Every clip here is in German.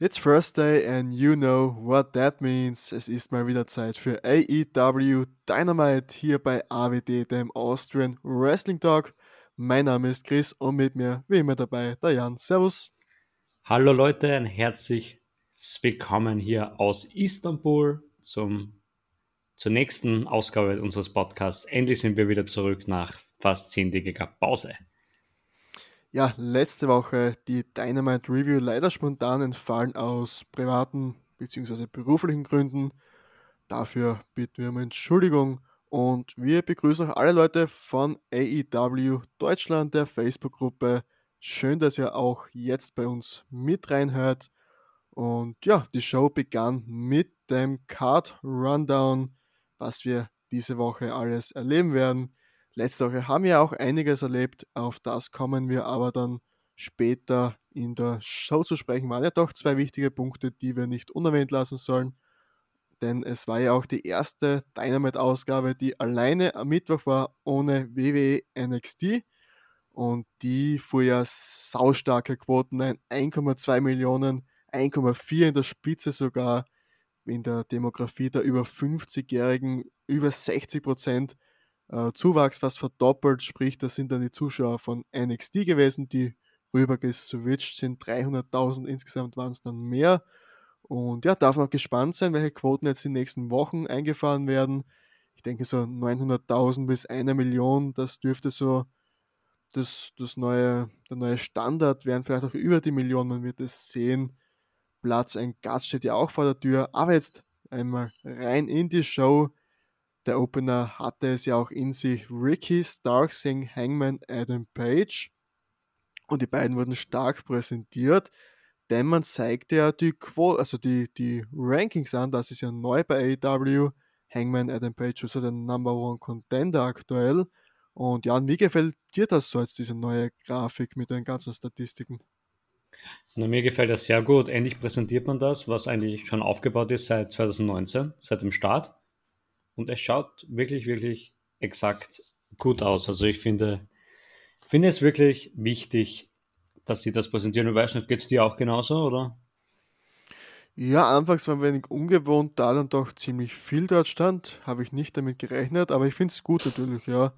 It's Thursday and you know what that means. Es ist mal wieder Zeit für AEW Dynamite hier bei AWD, dem Austrian Wrestling Talk. Mein Name ist Chris und mit mir wie immer dabei der Jan. Servus. Hallo Leute, ein herzlich willkommen hier aus Istanbul zum, zur nächsten Ausgabe unseres Podcasts. Endlich sind wir wieder zurück nach fast zehntägiger Pause. Ja, letzte Woche die Dynamite Review leider spontan entfallen aus privaten bzw. beruflichen Gründen. Dafür bitten wir um Entschuldigung und wir begrüßen auch alle Leute von AEW Deutschland, der Facebook-Gruppe. Schön, dass ihr auch jetzt bei uns mit reinhört. Und ja, die Show begann mit dem Card Rundown, was wir diese Woche alles erleben werden. Letzte Woche haben wir auch einiges erlebt, auf das kommen wir aber dann später in der Show zu sprechen. Waren ja doch zwei wichtige Punkte, die wir nicht unerwähnt lassen sollen. Denn es war ja auch die erste Dynamite-Ausgabe, die alleine am Mittwoch war, ohne WWE NXT. Und die fuhr ja saustarke Quoten ein. 1,2 Millionen, 1,4 in der Spitze sogar. In der Demografie der über 50-Jährigen über 60 Prozent äh, Zuwachs fast verdoppelt, sprich, das sind dann die Zuschauer von NXT gewesen, die rüber geswitcht sind. 300.000 insgesamt waren es dann mehr. Und ja, darf noch gespannt sein, welche Quoten jetzt in den nächsten Wochen eingefahren werden. Ich denke so 900.000 bis eine Million, das dürfte so das, das neue, der neue Standard werden, vielleicht auch über die Million, man wird es sehen. Platz ein Gast steht ja auch vor der Tür, aber jetzt einmal rein in die Show. Der Opener hatte es ja auch in sich. Ricky Starks gegen Hangman Adam Page. Und die beiden wurden stark präsentiert, denn man zeigte ja die Quo also die, die Rankings an. Das ist ja neu bei AEW. Hangman Adam Page ist ja der Number One Contender aktuell. Und ja, wie gefällt dir das so jetzt, diese neue Grafik mit den ganzen Statistiken? Na, mir gefällt das sehr gut. Endlich präsentiert man das, was eigentlich schon aufgebaut ist seit 2019, seit dem Start. Und es schaut wirklich, wirklich exakt gut aus. Also ich finde, finde es wirklich wichtig, dass sie das präsentieren. Du weißt nicht, geht es dir auch genauso, oder? Ja, anfangs war ein wenig ungewohnt, da dann doch ziemlich viel dort stand. Habe ich nicht damit gerechnet, aber ich finde es gut natürlich, ja,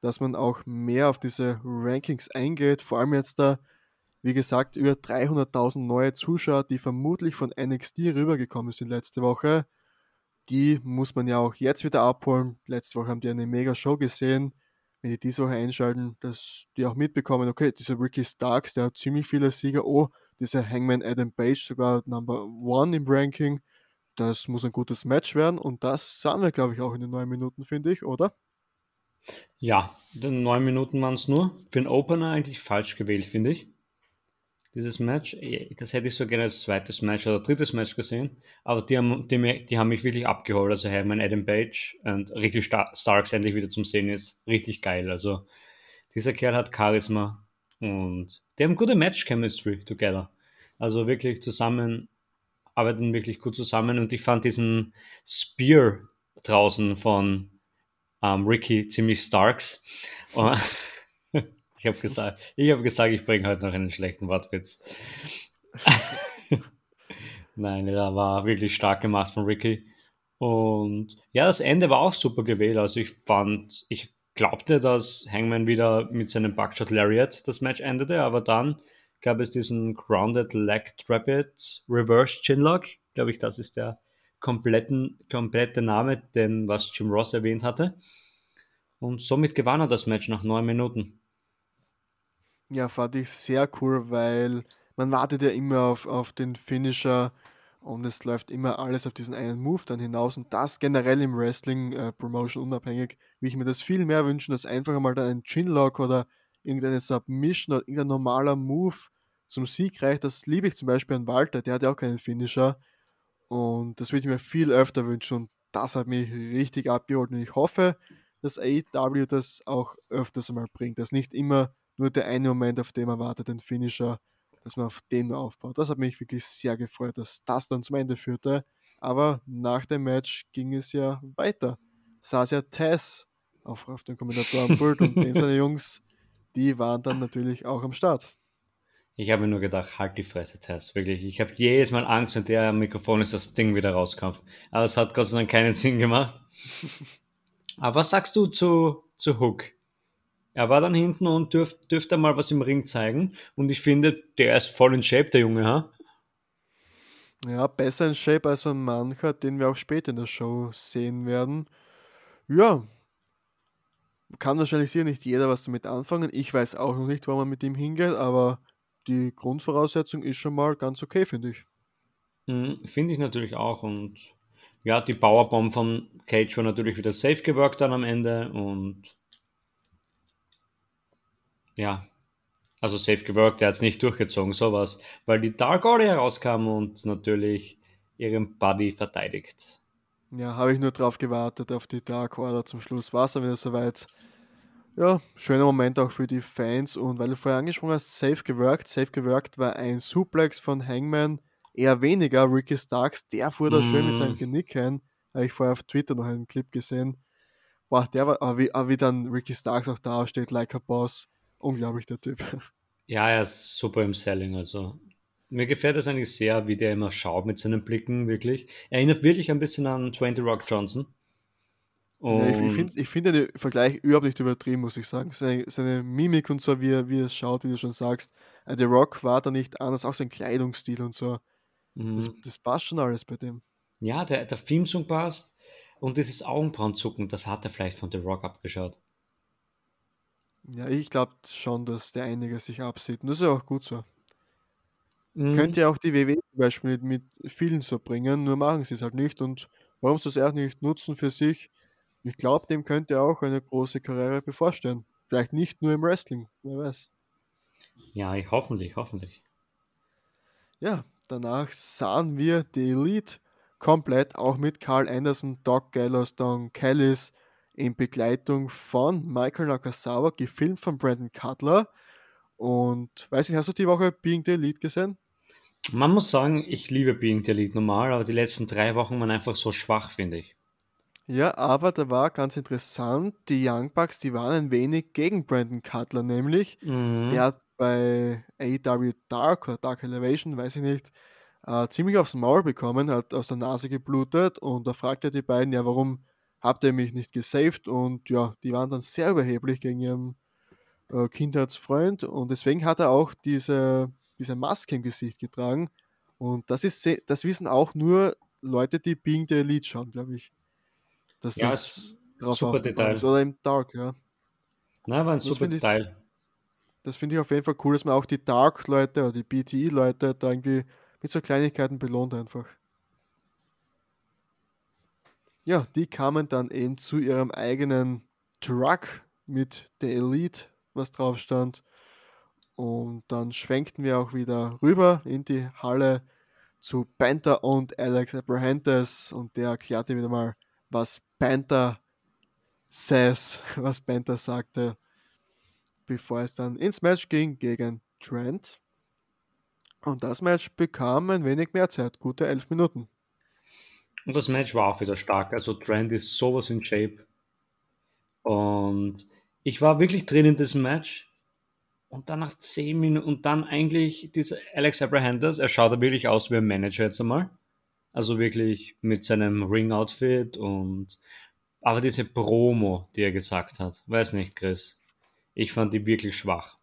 dass man auch mehr auf diese Rankings eingeht. Vor allem jetzt da, wie gesagt, über 300.000 neue Zuschauer, die vermutlich von NXT rübergekommen sind letzte Woche die muss man ja auch jetzt wieder abholen. Letzte Woche haben die eine mega Show gesehen. Wenn die diese Woche einschalten, dass die auch mitbekommen, okay, dieser Ricky Starks, der hat ziemlich viele Sieger. Oh, dieser Hangman Adam Page, sogar Number One im Ranking. Das muss ein gutes Match werden und das sahen wir, glaube ich, auch in den neun Minuten, finde ich, oder? Ja, den neun Minuten waren es nur. Für den Opener eigentlich falsch gewählt, finde ich dieses Match. Das hätte ich so gerne als zweites Match oder drittes Match gesehen. Aber die haben, die, die haben mich wirklich abgeholt. Also Hermann Adam Page und Ricky Starks endlich wieder zum Sehen ist richtig geil. Also dieser Kerl hat Charisma und die haben gute Match-Chemistry together. Also wirklich zusammen, arbeiten wirklich gut zusammen und ich fand diesen Spear draußen von ähm, Ricky ziemlich Starks. Ich habe gesagt, ich habe gesagt, ich bringe heute noch einen schlechten Wortwitz. Nein, der war wirklich stark gemacht von Ricky. Und ja, das Ende war auch super gewählt. Also ich fand, ich glaubte, dass Hangman wieder mit seinem Buckshot Lariat das Match endete, aber dann gab es diesen Grounded Leg Trapid Reverse Chinlock. Glaube ich, das ist der kompletten, komplette Name, den was Jim Ross erwähnt hatte. Und somit gewann er das Match nach neun Minuten. Ja, fand ich sehr cool, weil man wartet ja immer auf, auf den Finisher und es läuft immer alles auf diesen einen Move dann hinaus und das generell im Wrestling äh, Promotion unabhängig, wie ich mir das viel mehr wünschen, dass einfach mal dann ein Chinlock oder irgendeine Submission oder irgendein normaler Move zum Sieg reicht. Das liebe ich zum Beispiel an Walter, der hat ja auch keinen Finisher und das würde ich mir viel öfter wünschen und das hat mich richtig abgeholt und ich hoffe, dass AEW das auch öfters einmal bringt, dass nicht immer nur der eine Moment, auf dem man wartet, den Finisher, dass man auf den aufbaut. Das hat mich wirklich sehr gefreut, dass das dann zum Ende führte. Aber nach dem Match ging es ja weiter. Saß ja Tess auf, auf dem Kommentatorenpult und den seine Jungs, die waren dann natürlich auch am Start. Ich habe mir nur gedacht, halt die Fresse, Tess, wirklich. Ich habe jedes Mal Angst, wenn der am Mikrofon ist, das Ding wieder rauskommt. Aber es hat Gott sei Dank keinen Sinn gemacht. Aber was sagst du zu, zu Hook? Er war dann hinten und dürf, dürfte mal was im Ring zeigen. Und ich finde, der ist voll in Shape, der Junge, ha? Ja, besser in Shape als ein mancher, den wir auch später in der Show sehen werden. Ja, kann wahrscheinlich sicher nicht jeder was damit anfangen. Ich weiß auch noch nicht, wo man mit ihm hingeht, aber die Grundvoraussetzung ist schon mal ganz okay, finde ich. Mhm, finde ich natürlich auch. Und ja, die Powerbomb von Cage war natürlich wieder safe gewirkt dann am Ende und ja, also safe gewirkt, der hat es nicht durchgezogen, sowas, weil die Dark Order herauskam und natürlich ihren Buddy verteidigt. Ja, habe ich nur drauf gewartet, auf die Dark Order. Zum Schluss war es dann wieder soweit. Ja, schöner Moment auch für die Fans und weil du vorher angesprochen hast, safe gewirkt. Safe gewirkt war ein Suplex von Hangman, eher weniger. Ricky Starks, der fuhr da mm. schön mit seinem mhm. Genick hin. Habe ich vorher auf Twitter noch einen Clip gesehen. Boah, der war, aber wie, aber wie dann Ricky Starks auch da steht, like a boss. Unglaublich, der Typ. Ja, er ist super im Selling, also. Mir gefällt es eigentlich sehr, wie der immer schaut mit seinen Blicken, wirklich. Er erinnert wirklich ein bisschen an 20 Rock Johnson. Ja, ich, ich finde ich find den Vergleich überhaupt nicht übertrieben, muss ich sagen. Seine, seine Mimik und so, wie er, wie er schaut, wie du schon sagst. Äh, The Rock war da nicht anders, auch sein Kleidungsstil und so. Mhm. Das, das, passt schon alles bei dem. Ja, der, der Filmsong passt. Und dieses Augenbrauenzucken, das hat er vielleicht von The Rock abgeschaut. Ja, ich glaube schon, dass der einige sich absieht. Und das ist ja auch gut so. Mhm. Könnte ja auch die WWE zum Beispiel mit, vielen so bringen, nur machen sie es halt nicht. Und warum sie das erst nicht nutzen für sich? Ich glaube, dem könnte auch eine große Karriere bevorstehen. Vielleicht nicht nur im Wrestling, wer weiß. Ja, ich, hoffentlich, hoffentlich. Ja, danach sahen wir die Elite komplett, auch mit Carl Anderson, Doc Gallows, Don Callis, in Begleitung von Michael Nakasawa, gefilmt von Brandon Cutler. Und weiß nicht, hast du die Woche Being the Elite gesehen? Man muss sagen, ich liebe Being the Elite normal, aber die letzten drei Wochen waren einfach so schwach, finde ich. Ja, aber da war ganz interessant, die Young Bucks, die waren ein wenig gegen Brandon Cutler, nämlich. Mhm. Er hat bei AEW Dark oder Dark Elevation, weiß ich nicht, äh, ziemlich aufs Maul bekommen, hat aus der Nase geblutet und da fragt er die beiden, ja, warum habt ihr mich nicht gesaved? Und ja, die waren dann sehr überheblich gegen ihren äh, Kindheitsfreund und deswegen hat er auch diese, diese Maske im Gesicht getragen. Und das ist das wissen auch nur Leute, die Being the Elite schauen, glaube ich dass ja, das drauf super Detail. ist. Oder im Dark, ja. Nein, war ein das super Detail. Ich, das finde ich auf jeden Fall cool, dass man auch die Dark-Leute oder die BTI-Leute da irgendwie mit so Kleinigkeiten belohnt einfach. Ja, die kamen dann eben zu ihrem eigenen Truck mit der Elite, was drauf stand. Und dann schwenkten wir auch wieder rüber in die Halle zu Panther und Alex Abrahantes und der erklärte wieder mal, was Panther says, was Panther sagte, bevor es dann ins Match ging gegen Trent. Und das Match bekam ein wenig mehr Zeit, gute elf Minuten. Und das Match war auch wieder stark. Also Trent ist sowas in Shape. Und ich war wirklich drin in diesem Match. Und dann nach zehn Minuten, und dann eigentlich dieser Alex Abrahantes, er schaut wirklich aus wie ein Manager jetzt einmal. Also wirklich mit seinem Ring-Outfit und aber diese Promo, die er gesagt hat, weiß nicht, Chris. Ich fand die wirklich schwach.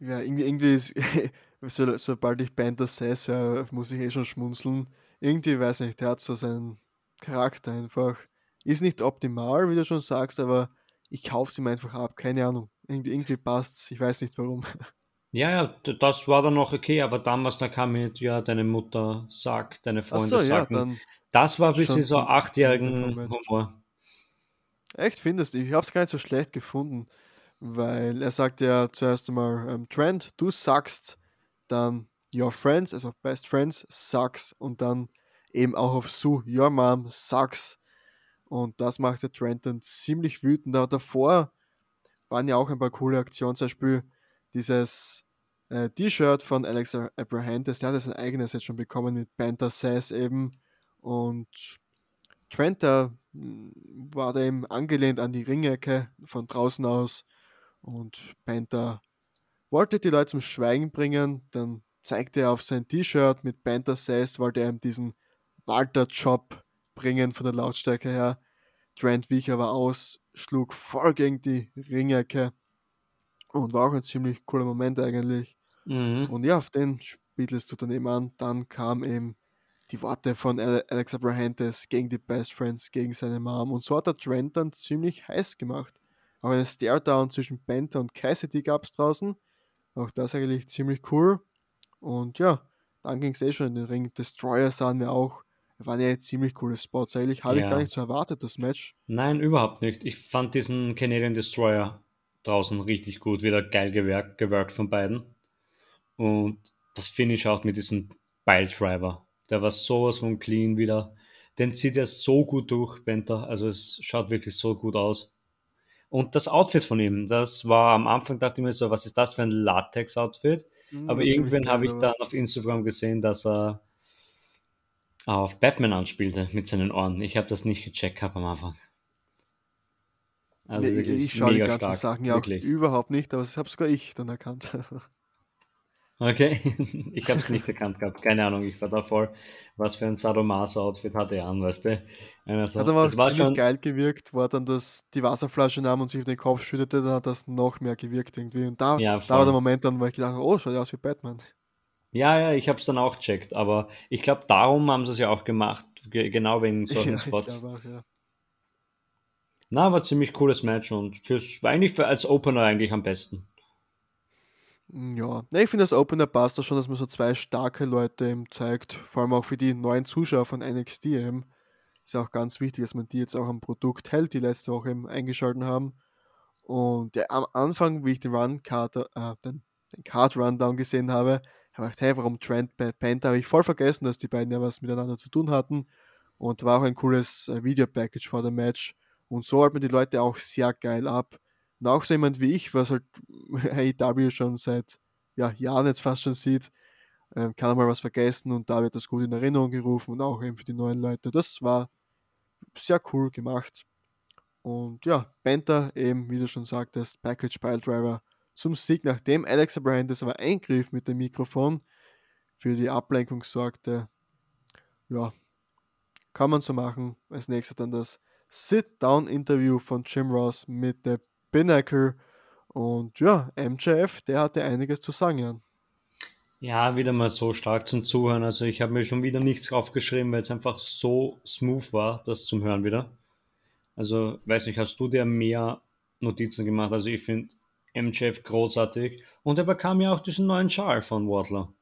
Ja, irgendwie, irgendwie ist, so, sobald ich Panther sehe, muss ich eh schon schmunzeln. Irgendwie, weiß nicht, der hat so seinen Charakter einfach. Ist nicht optimal, wie du schon sagst, aber ich kaufe es ihm einfach ab, keine Ahnung. Irgendwie, irgendwie passt es, ich weiß nicht warum. Ja, ja, das war dann noch okay, aber dann, was da kam mit, ja, deine Mutter sagt, deine Freunde so, sagen, ja, das war ein bisschen so achtjährigen Humor. Echt, findest du? Ich habe es gar nicht so schlecht gefunden, weil er sagt ja zuerst einmal, ähm, Trent, du sagst, dann your friends, also best friends, sucks und dann eben auch auf Sue, your mom sucks. Und das macht der Trent dann ziemlich wütend. Aber davor waren ja auch ein paar coole Aktionen, zum Beispiel dieses äh, T-Shirt von Alex Abrahantes, der hat sein eigenes jetzt schon bekommen mit Panther Sass eben. Und Trenta hm, war da eben angelehnt an die Ringecke von draußen aus. Und Panther wollte die Leute zum Schweigen bringen, dann zeigte er auf sein T-Shirt mit Panther Says, wollte er ihm diesen Walter-Job bringen von der Lautstärke her. Trent wich aber aus, schlug voll gegen die Ringecke und war auch ein ziemlich cooler Moment eigentlich. Mhm. Und ja, auf den spiegelst du dann eben an. Dann kam eben die Worte von Alex Abrahantes gegen die Best Friends, gegen seine Mom. Und so hat der Trent dann ziemlich heiß gemacht. Auch eine Stare-Down zwischen Penta und Cassidy gab es draußen. Auch das eigentlich ziemlich cool. Und ja, dann ging es eh schon in den Ring. Destroyer sahen wir auch. Waren ja ziemlich coole Spots. Eigentlich habe ja. ich gar nicht so erwartet, das Match. Nein, überhaupt nicht. Ich fand diesen Canadian Destroyer draußen richtig gut. Wieder geil gewerkt, geworkt von beiden. Und das Finish auch mit diesem Driver. Der war sowas von clean wieder. Den zieht er so gut durch, Benter. Also es schaut wirklich so gut aus. Und das Outfit von ihm, das war am Anfang, dachte ich mir so, was ist das für ein Latex-Outfit? Mhm, aber irgendwann habe ich dann auf Instagram gesehen, dass er auf Batman anspielte mit seinen Ohren. Ich habe das nicht gecheckt gehabt am Anfang. Also ich, ich schaue die ganzen stark. Sachen ja wirklich. überhaupt nicht, aber das habe sogar ich dann erkannt. Okay, ich habe es nicht erkannt gehabt. Keine Ahnung, ich war da voll. Was für ein Sadomaso-Outfit hatte er an, weißt du? Also, hat aber das war schon geil gewirkt, wo er dann das, die Wasserflasche nahm und sich auf den Kopf schüttete, dann hat das noch mehr gewirkt irgendwie. Und da, ja, da war der Moment dann, wo ich gedacht habe, oh, schaut ja aus wie Batman. Ja, ja, ich habe es dann auch checkt, aber ich glaube, darum haben sie es ja auch gemacht, genau wegen solchen ja, Spots. Auch, ja. Na, war ziemlich cooles Match und fürs, war eigentlich für, als Opener eigentlich am besten. Ja, ich finde, das Opener passt da schon, dass man so zwei starke Leute eben zeigt, vor allem auch für die neuen Zuschauer von NXT eben. Ist auch ganz wichtig, dass man die jetzt auch am Produkt hält, die letzte Woche eben eingeschalten haben. Und ja, am Anfang, wie ich den Run Card, äh, den, den Card Rundown gesehen habe, habe ich gedacht, hey, warum Trent Panther? Habe ich voll vergessen, dass die beiden ja was miteinander zu tun hatten. Und war auch ein cooles äh, Video-Package vor dem Match. Und so halten die Leute auch sehr geil ab. Und auch so jemand wie ich, was halt AEW schon seit ja, Jahren jetzt fast schon sieht, äh, kann er mal was vergessen und da wird das gut in Erinnerung gerufen und auch eben für die neuen Leute. Das war sehr cool gemacht. Und ja, Penta eben, wie du schon sagtest, Package Pile Driver zum Sieg, nachdem Alexa Brand das aber eingriff mit dem Mikrofon, für die Ablenkung sorgte. Ja, kann man so machen. Als nächstes dann das Sit-Down-Interview von Jim Ross mit der Pinnacle. Und ja, MJF, der hatte einiges zu sagen, Jan. Ja, wieder mal so stark zum Zuhören. Also ich habe mir schon wieder nichts aufgeschrieben, weil es einfach so smooth war, das zum Hören wieder. Also, weiß nicht, hast du dir mehr Notizen gemacht? Also ich finde MJF großartig. Und er bekam ja auch diesen neuen Schal von Wardler.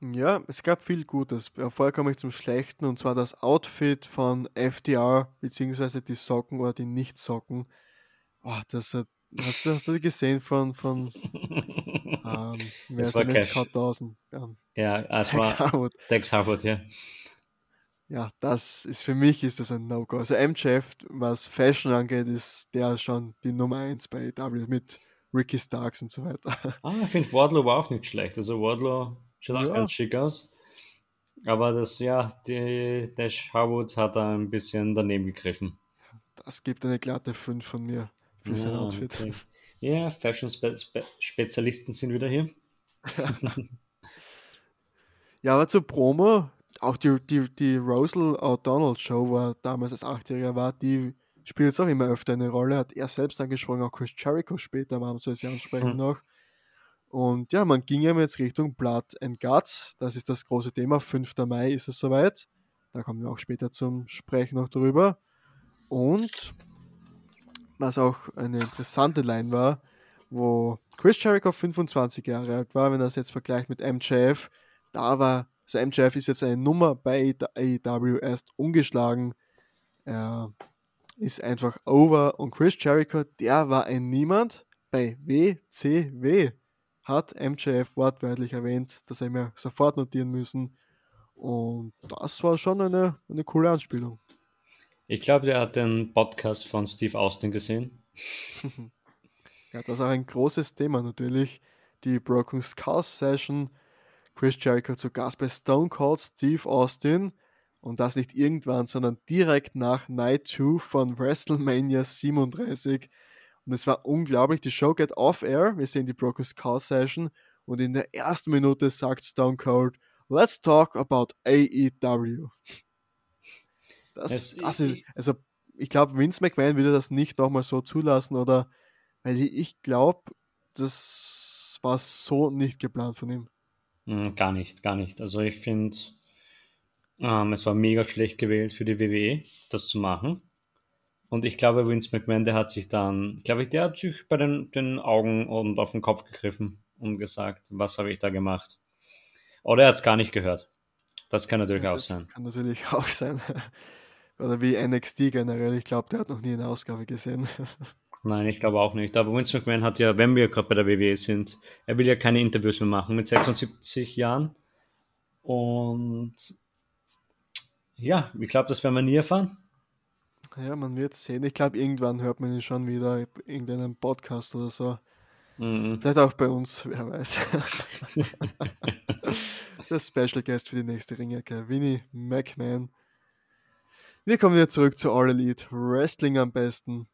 Ja, es gab viel Gutes. Vorher komme ich zum Schlechten und zwar das Outfit von FDR, beziehungsweise die Socken oder die Nicht-Socken. Oh, das hat, hast, du, hast du gesehen von, von ähm, wer ist denn jetzt 1000? Ähm, ja, es Tex war Harwood. Tex Harwood, ja. Ja, das ist für mich ist das ein No-Go. Also MJF, was Fashion angeht, ist der schon die Nummer 1 bei AW mit Ricky Starks und so weiter. Ah, ich finde Wardlow war auch nicht schlecht. Also Wardlow schaut auch ja. ganz schick aus. Aber das, ja, die Dash Harwood hat da ein bisschen daneben gegriffen. Das gibt eine glatte 5 von mir für ja, sein Outfit. Okay. Ja, Fashion-Spezialisten sind wieder hier. ja, aber zur Promo, auch die, die, die Rosal O'Donnell Show, wo er damals als Achtjähriger war, die spielt jetzt auch immer öfter eine Rolle, hat er selbst angesprochen, auch Chris Jericho später, warum soll sie ansprechen mhm. noch. Und ja, man ging eben jetzt Richtung Blood and Guts, das ist das große Thema, 5. Mai ist es soweit, da kommen wir auch später zum Sprechen noch drüber. Und was auch eine interessante Line war, wo Chris Jericho 25 Jahre alt war, wenn er das jetzt vergleicht mit MJF, da war, also MJF ist jetzt eine Nummer bei AEW erst ungeschlagen, er ist einfach over. Und Chris Jericho, der war ein Niemand. Bei WCW, hat MJF wortwörtlich erwähnt, das hätten wir sofort notieren müssen. Und das war schon eine, eine coole Anspielung. Ich glaube, der hat den Podcast von Steve Austin gesehen. ja, das ist auch ein großes Thema natürlich. Die Broken Skull Session. Chris Jericho zu Gast bei Stone Cold Steve Austin. Und das nicht irgendwann, sondern direkt nach Night 2 von WrestleMania 37. Und es war unglaublich. Die Show geht off-air. Wir sehen die Brokers Call Session. Und in der ersten Minute sagt Stone Cold, let's talk about AEW. Das, es, das ist, also ich glaube, Vince McMahon würde das nicht nochmal so zulassen oder, weil ich glaube, das war so nicht geplant von ihm. Hm, gar nicht, gar nicht. Also ich finde, ähm, es war mega schlecht gewählt für die WWE, das zu machen. Und ich glaube, Vince McMahon, der hat sich dann, glaube ich, der hat sich bei den, den Augen und auf den Kopf gegriffen und gesagt, was habe ich da gemacht? Oder er hat es gar nicht gehört. Das kann natürlich ja, auch sein. Kann natürlich auch sein. Oder wie NXT generell. Ich glaube, der hat noch nie eine Ausgabe gesehen. Nein, ich glaube auch nicht. Aber Vince McMahon hat ja, wenn wir gerade bei der WWE sind, er will ja keine Interviews mehr machen mit 76 Jahren. Und ja, ich glaube, das werden wir nie erfahren. Ja, man wird sehen. Ich glaube, irgendwann hört man ihn schon wieder in irgendeinem Podcast oder so. Mhm. Vielleicht auch bei uns, wer weiß. Der Special Guest für die nächste Ringecke, Winnie McMahon. Wir kommen wieder zurück zu All Elite. Wrestling am besten.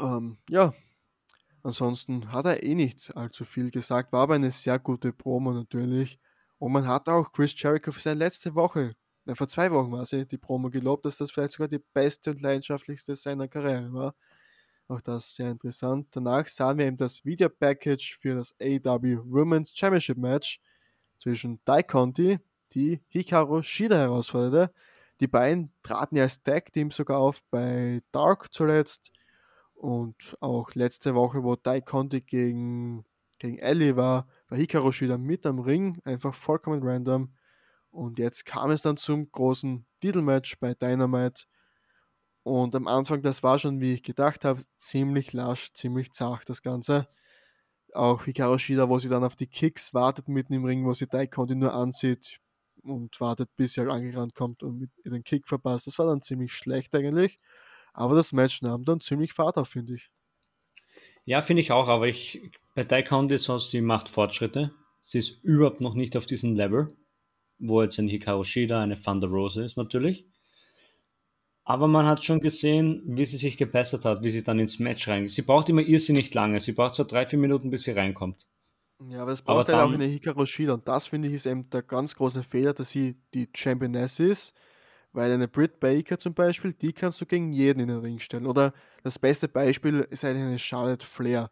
Ähm, ja, ansonsten hat er eh nicht allzu viel gesagt, war aber eine sehr gute Promo natürlich. Und man hat auch Chris Jericho für seine letzte Woche, na, vor zwei Wochen war sie, die Promo gelobt, dass das vielleicht sogar die beste und leidenschaftlichste seiner Karriere war. Auch das sehr interessant. Danach sahen wir eben das Video-Package für das AW Women's Championship Match zwischen Dai Conti, die Hikaru Shida herausforderte. Die beiden traten ja als Tag-Team sogar auf bei Dark zuletzt. Und auch letzte Woche, wo Dai Conti gegen, gegen Ellie war, war Hikaru Shida mit am Ring, einfach vollkommen random. Und jetzt kam es dann zum großen Titelmatch bei Dynamite. Und am Anfang, das war schon, wie ich gedacht habe, ziemlich lasch, ziemlich zart das Ganze. Auch Hikaru Shida, wo sie dann auf die Kicks wartet mitten im Ring, wo sie Dai Conti nur ansieht und wartet, bis sie angerannt kommt und mit den Kick verpasst. Das war dann ziemlich schlecht eigentlich. Aber das Match nahm dann ziemlich Fahrt auf, finde ich. Ja, finde ich auch, aber ich, bei Daikon ist so, sie macht Fortschritte. Sie ist überhaupt noch nicht auf diesem Level, wo jetzt ein Hikaru Shida, eine Thunder Rose ist natürlich. Aber man hat schon gesehen, wie sie sich gebessert hat, wie sie dann ins Match reingeht. Sie braucht immer irrsinnig lange. Sie braucht so drei, vier Minuten, bis sie reinkommt. Ja, aber es braucht aber halt auch eine Hikaru Shida. Und das, finde ich, ist eben der ganz große Fehler, dass sie die Championess ist weil eine Britt Baker zum Beispiel, die kannst du gegen jeden in den Ring stellen. Oder das beste Beispiel ist eigentlich eine Charlotte Flair.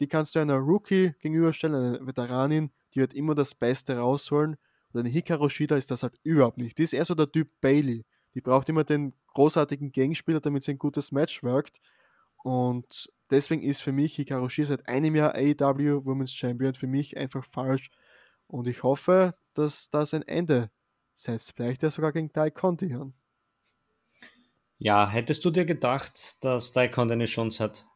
Die kannst du einer Rookie gegenüberstellen, eine Veteranin, die wird immer das Beste rausholen. Und eine Hikaru Shida ist das halt überhaupt nicht. Die ist eher so der Typ Bailey. Die braucht immer den großartigen Gegenspieler, damit sie ein gutes Match wirkt. Und deswegen ist für mich Hikaru Shida seit einem Jahr AEW Women's Champion für mich einfach falsch. Und ich hoffe, dass das ein Ende setzt. Vielleicht ja sogar gegen Dai Conti an. Ja, hättest du dir gedacht, dass Dai Conti eine Chance hat?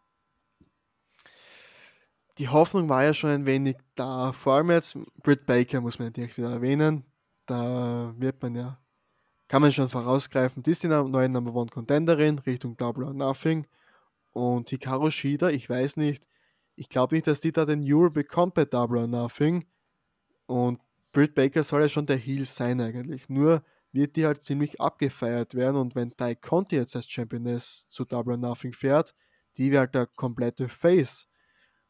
Die Hoffnung war ja schon ein wenig da. Vor allem jetzt Britt Baker muss man natürlich wieder erwähnen. Da wird man ja, kann man schon vorausgreifen, die ist die neue Number One Contenderin Richtung Double or Nothing. Und Hikaru Shida, ich weiß nicht, ich glaube nicht, dass die da den Euro bekommt bei Double or Nothing. Und Britt Baker soll ja schon der Heel sein eigentlich. Nur wird die halt ziemlich abgefeiert werden und wenn Ty Conti jetzt als Championess zu Double or Nothing fährt, die wäre halt der komplette Face.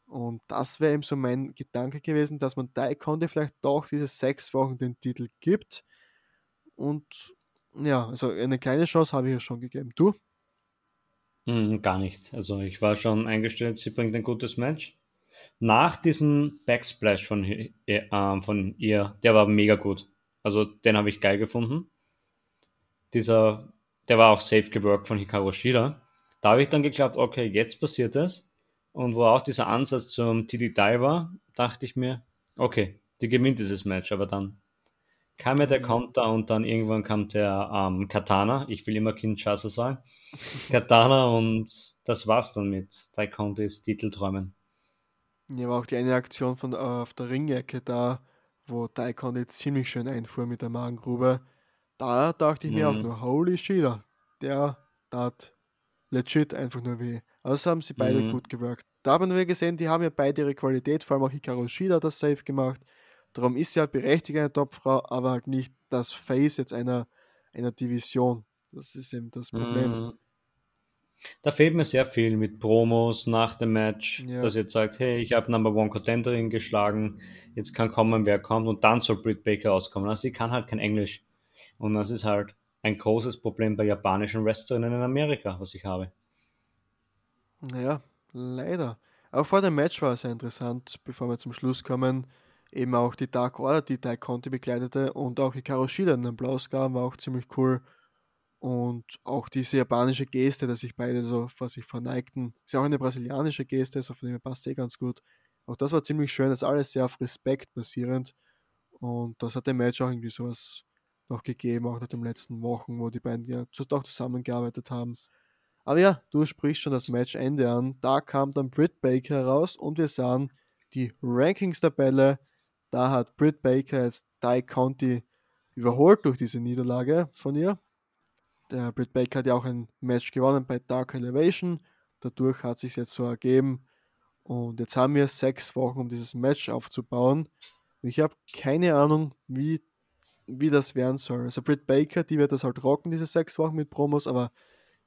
Und das wäre eben so mein Gedanke gewesen, dass man Ty Conti vielleicht doch diese sechs Wochen den Titel gibt. Und ja, also eine kleine Chance habe ich ja schon gegeben. Du? Hm, gar nicht. Also ich war schon eingestellt, sie bringt ein gutes Match nach diesem Backsplash von, äh, von ihr, der war mega gut. Also den habe ich geil gefunden. Dieser, der war auch safe geworkt von Hikaru Shida. Da habe ich dann geglaubt, okay, jetzt passiert es. Und wo auch dieser Ansatz zum TD Die war, dachte ich mir, okay, die gewinnt dieses Match. Aber dann kam ja der Konter und dann irgendwann kam der ähm, Katana. Ich will immer Kinshasa sagen. Katana und das war's dann mit Taekwoндis Titelträumen. Ja, war auch die eine Aktion von, äh, auf der Ringecke da, wo jetzt ziemlich schön einfuhr mit der Magengrube. Da dachte ich mhm. mir auch mhm. nur, holy shit, der, hat legit einfach nur weh. Also haben sie beide mhm. gut gewirkt. Da haben wir gesehen, die haben ja beide ihre Qualität, vor allem auch Hikaru Shida das safe gemacht. Darum ist sie halt berechtigt eine Topfrau, aber halt nicht das Face jetzt einer, einer Division. Das ist eben das Problem. Mhm. Da fehlt mir sehr viel mit Promos nach dem Match, Ja. dass jetzt sagt, hey, ich habe Number One Contenderin geschlagen, jetzt kann kommen, wer kommt und dann soll Britt Baker rauskommen. Also sie kann halt kein Englisch. Und das ist halt ein großes Problem bei japanischen Wrestlerinnen in Amerika, was ich habe. Naja, leider. Auch vor dem Match war es sehr interessant, bevor wir zum Schluss kommen. Eben auch die Dark Order, die Tai Conti begleitete und auch Hikaru Shida einen Applaus gab, war auch ziemlich cool. Und auch diese japanische Geste, dass sich beide so vor sich verneigten, ist ja auch eine brasilianische Geste, so von dem passt eh ganz gut. Auch das war ziemlich schön, das alles sehr auf Respekt basierend. Und das hat dem Match auch irgendwie sowas noch gegeben, auch nach den letzten Wochen, wo die beiden ja doch zusammengearbeitet haben. Aber ja, du sprichst schon das Matchende an. Da kam dann Britt Baker heraus und wir sahen die Rankings-Tabelle. Da hat Britt Baker jetzt Ty Conti überholt durch diese Niederlage von ihr. Der Britt Baker hat ja auch ein Match gewonnen bei Dark Elevation. Dadurch hat sich jetzt so ergeben. Und jetzt haben wir sechs Wochen, um dieses Match aufzubauen. Und ich habe keine Ahnung, wie, wie das werden soll. Also Britt Baker, die wird das halt rocken, diese sechs Wochen mit Promos, aber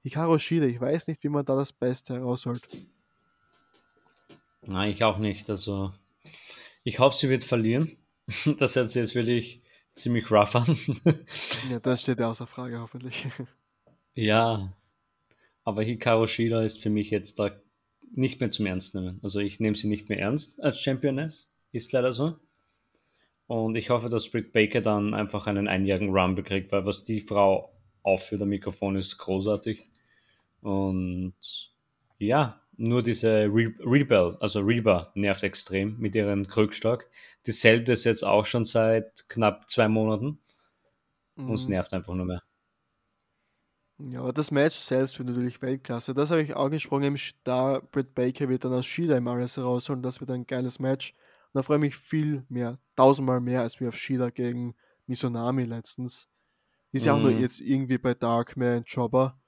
Hikaru Shida, ich weiß nicht, wie man da das Beste herausholt. Nein, ich auch nicht. Also ich hoffe, sie wird verlieren. Das hört sich jetzt wirklich ziemlich rough an. Ja, das steht ja außer Frage, hoffentlich. ja, aber Hikaru Shida ist für mich jetzt da nicht mehr zum Ernst nehmen. Also ich nehme sie nicht mehr ernst als Championess. Ist leider so. Und ich hoffe, dass Britt Baker dann einfach einen einjährigen Run bekriegt, weil was die Frau aufführt am Mikrofon ist großartig. Und ja, nur diese Re Rebel, also Reba, nervt extrem mit ihren Krückstock. Die zählt es jetzt auch schon seit knapp zwei Monaten. Und es Mhm. nervt einfach nur mehr. Ja, aber das Match selbst wird natürlich Weltklasse. Das habe ich auch gesprochen. Eben da Britt Baker wird dann aus Shida im alles herausholen. Das wird ein geiles Match. Und da freue ich mich viel mehr, tausendmal mehr, als wir auf Shida gegen Misunami letztens. Die ist ja auch nur Mhm. jetzt irgendwie bei Dark mehr ein Jobber.